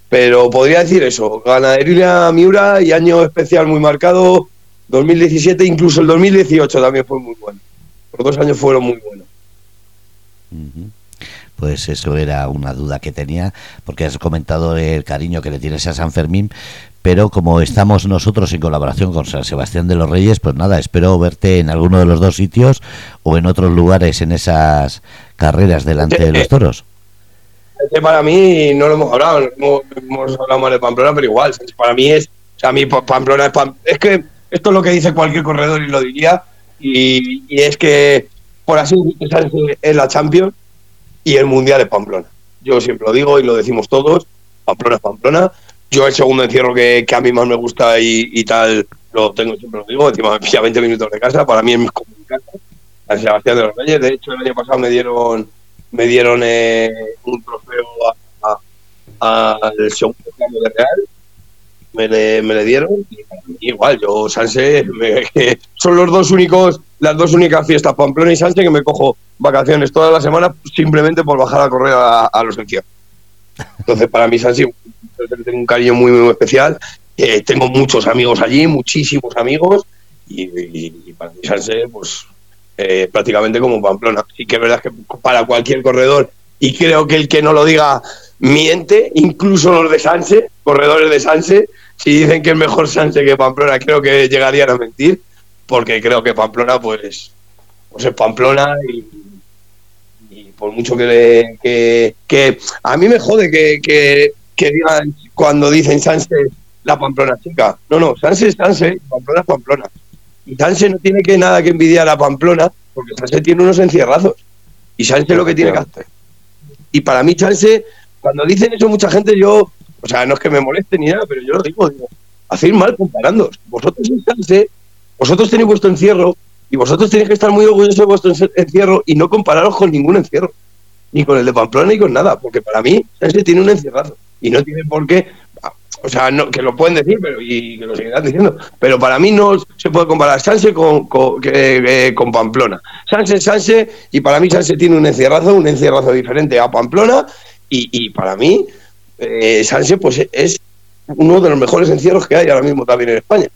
Pero podría decir eso, ganadería Miura y año especial muy marcado, 2017, incluso el 2018 también fue muy bueno. Los dos años fueron muy buenos pues eso era una duda que tenía, porque has comentado el cariño que le tienes a San Fermín, pero como estamos nosotros en colaboración con San Sebastián de los Reyes, pues nada, espero verte en alguno de los dos sitios o en otros lugares en esas carreras delante de los toros. Para mí no lo hemos hablado, hemos, hablado más de Pamplona, pero igual, para mí es, o sea, a mí Pamplona es, es que esto es lo que dice cualquier corredor y lo diría, y, y es que por así decirlo, es la Champions y el Mundial es Pamplona. Yo siempre lo digo y lo decimos todos, Pamplona es Pamplona. Yo el segundo encierro que, a mí más me gusta y, tal, lo tengo, siempre lo digo, encima me pilla 20 minutos de casa, para mí es como mi casa, San Sebastián de los Reyes. De hecho, el año pasado me dieron me dieron eh, un trofeo al segundo campo de Real me le, dieron y igual, yo Sanse, son los dos únicos, las dos únicas fiestas, Pamplona y Sanse, que me cojo vacaciones toda la semana simplemente por bajar a correr a, los encierros. Entonces, para mí Sanse tengo un cariño muy, muy especial. Eh, tengo muchos amigos allí, muchísimos amigos, y, para mí Sanse, pues eh, prácticamente como Pamplona. Y que es verdad que para cualquier corredor, y creo que el que no lo diga miente, incluso los de Sanse, corredores de Sanse, si dicen que es mejor Sanse que Pamplona, creo que llegarían a mentir, porque creo que Pamplona, pues, pues es Pamplona y, por mucho que, que, que, a mí me jode que, que, digan cuando dicen Sanse la Pamplona chica. No, no, Sanse es Sanse, Pamplona es Pamplona. Y Sanse no tiene que nada que envidiar a Pamplona, porque Sanse tiene unos encierrazos. Y Sanse lo que tiene que hacer. Y para mí, Sanse, cuando dicen eso mucha gente, yo, o sea, no es que me moleste ni nada, pero yo lo digo, digo, hacéis mal comparando. Vosotros en Sanse, vosotros tenéis vuestro encierro y vosotros tenéis que estar muy orgullosos de vuestro encierro y no compararos con ningún encierro. Ni con el de Pamplona ni con nada, porque para mí Sanse tiene un encierrazo y no tiene por qué o sea, no, que lo pueden decir pero, y que lo seguirán diciendo, pero para mí no se puede comparar Sánchez con, con, eh, Pamplona. Sánchez, Sánchez, y para mí Sánchez tiene un encierrazo, un encierrazo diferente a Pamplona, y, y para mí eh, Sánchez pues, es uno de los mejores encierros que hay ahora mismo también en España.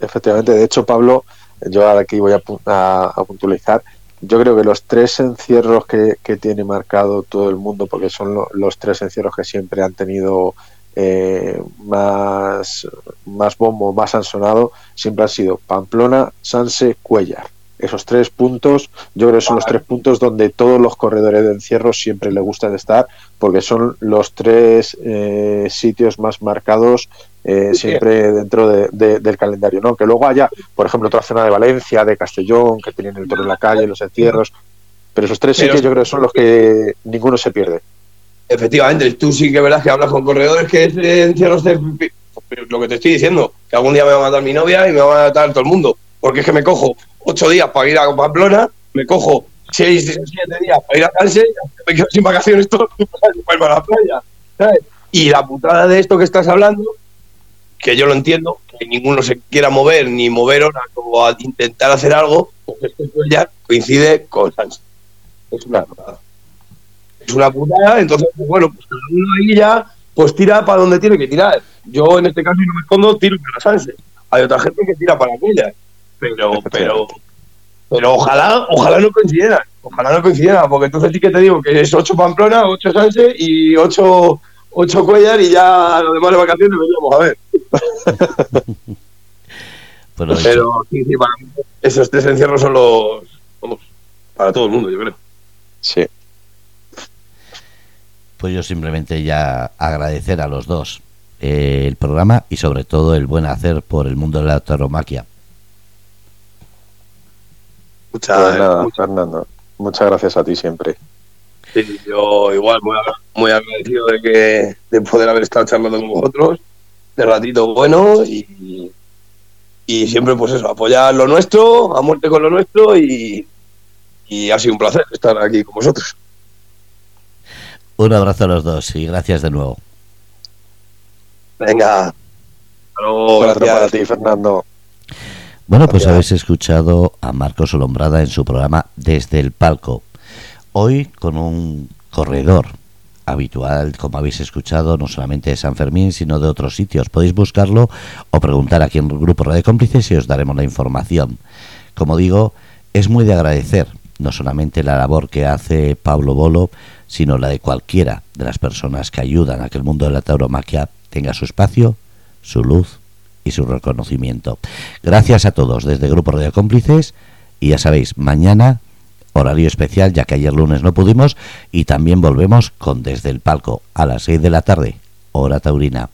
Efectivamente, de hecho, Pablo, yo ahora aquí voy a, a, puntualizar, yo creo que los tres encierros que, tiene marcado todo el mundo, porque son los tres encierros que siempre han tenido eh, más, más bombo, más han sonado, siempre han sido Pamplona, Sanse, Cuellar. Esos tres puntos, yo creo que son los tres puntos donde todos los corredores de encierro siempre le gustan estar, porque son los tres eh, sitios más marcados eh, siempre dentro del calendario. ¿no? Que luego haya, por ejemplo, otra zona de Valencia, de Castellón, que tienen el toro en la calle, los encierros, pero esos tres sitios yo creo que son los que ninguno se pierde. Efectivamente, tú sí que verás que hablas con corredores que encierros de... Lo que te estoy diciendo, que algún día me va a matar mi novia y me va a matar todo el mundo. Porque es que me cojo ocho días para ir a Pamplona, me cojo seis, siete días para ir a Calce, me quedo sin vacaciones todos para ir a la playa. Y la putada de esto que estás hablando, que yo lo entiendo, que ninguno se quiera mover ni mover o a intentar hacer algo, pues esto ya coincide con Sánchez. Es una putada es una putada, entonces, pues bueno, pues uno ahí ya, pues tira para donde tiene que tirar. Yo en este caso, no me escondo, tiro para Sanse. Hay otra gente que tira para aquella. Pero, pero, pero ojalá, ojalá no coincidieran. Ojalá no coincidieran, porque entonces sí que te digo que es 8 Pamplona, 8 Sanse y 8, 8 Cuellar y ya los demás de vacaciones veníamos a ver. pero sí, sí, para mí esos tres encierros son los, vamos, para todo el mundo, yo creo. Sí. Pues yo simplemente ya agradecer a los dos eh, el programa y sobre todo el buen hacer por el mundo de la tauromaquia. Muchas, pues nada, Fernando. Muchas gracias a ti siempre. Sí, yo igual muy, agradecido de que de poder haber estado charlando con vosotros de ratito bueno y, y siempre pues eso, apoyar lo nuestro, a muerte con lo nuestro y, y ha sido un placer estar aquí con vosotros. Un abrazo a los dos y gracias de nuevo. Venga. Gracias para ti, Fernando. Bueno, pues habéis escuchado a Marcos Olombrada en su programa Desde el Palco. Hoy con un corredor habitual, como habéis escuchado, no solamente de San Fermín, sino de otros sitios. Podéis buscarlo o preguntar aquí en el grupo Radio Cómplices y os daremos la información. Como digo, es muy de agradecer, no solamente la labor que hace Pablo Bolo, sino la de cualquiera de las personas que ayudan a que el mundo de la tauromaquia tenga su espacio, su luz y su reconocimiento. Gracias a todos desde Grupo Radio Cómplices y ya sabéis, mañana horario especial ya que ayer lunes no pudimos y también volvemos con Desde el Palco a las 6 de la tarde, hora taurina.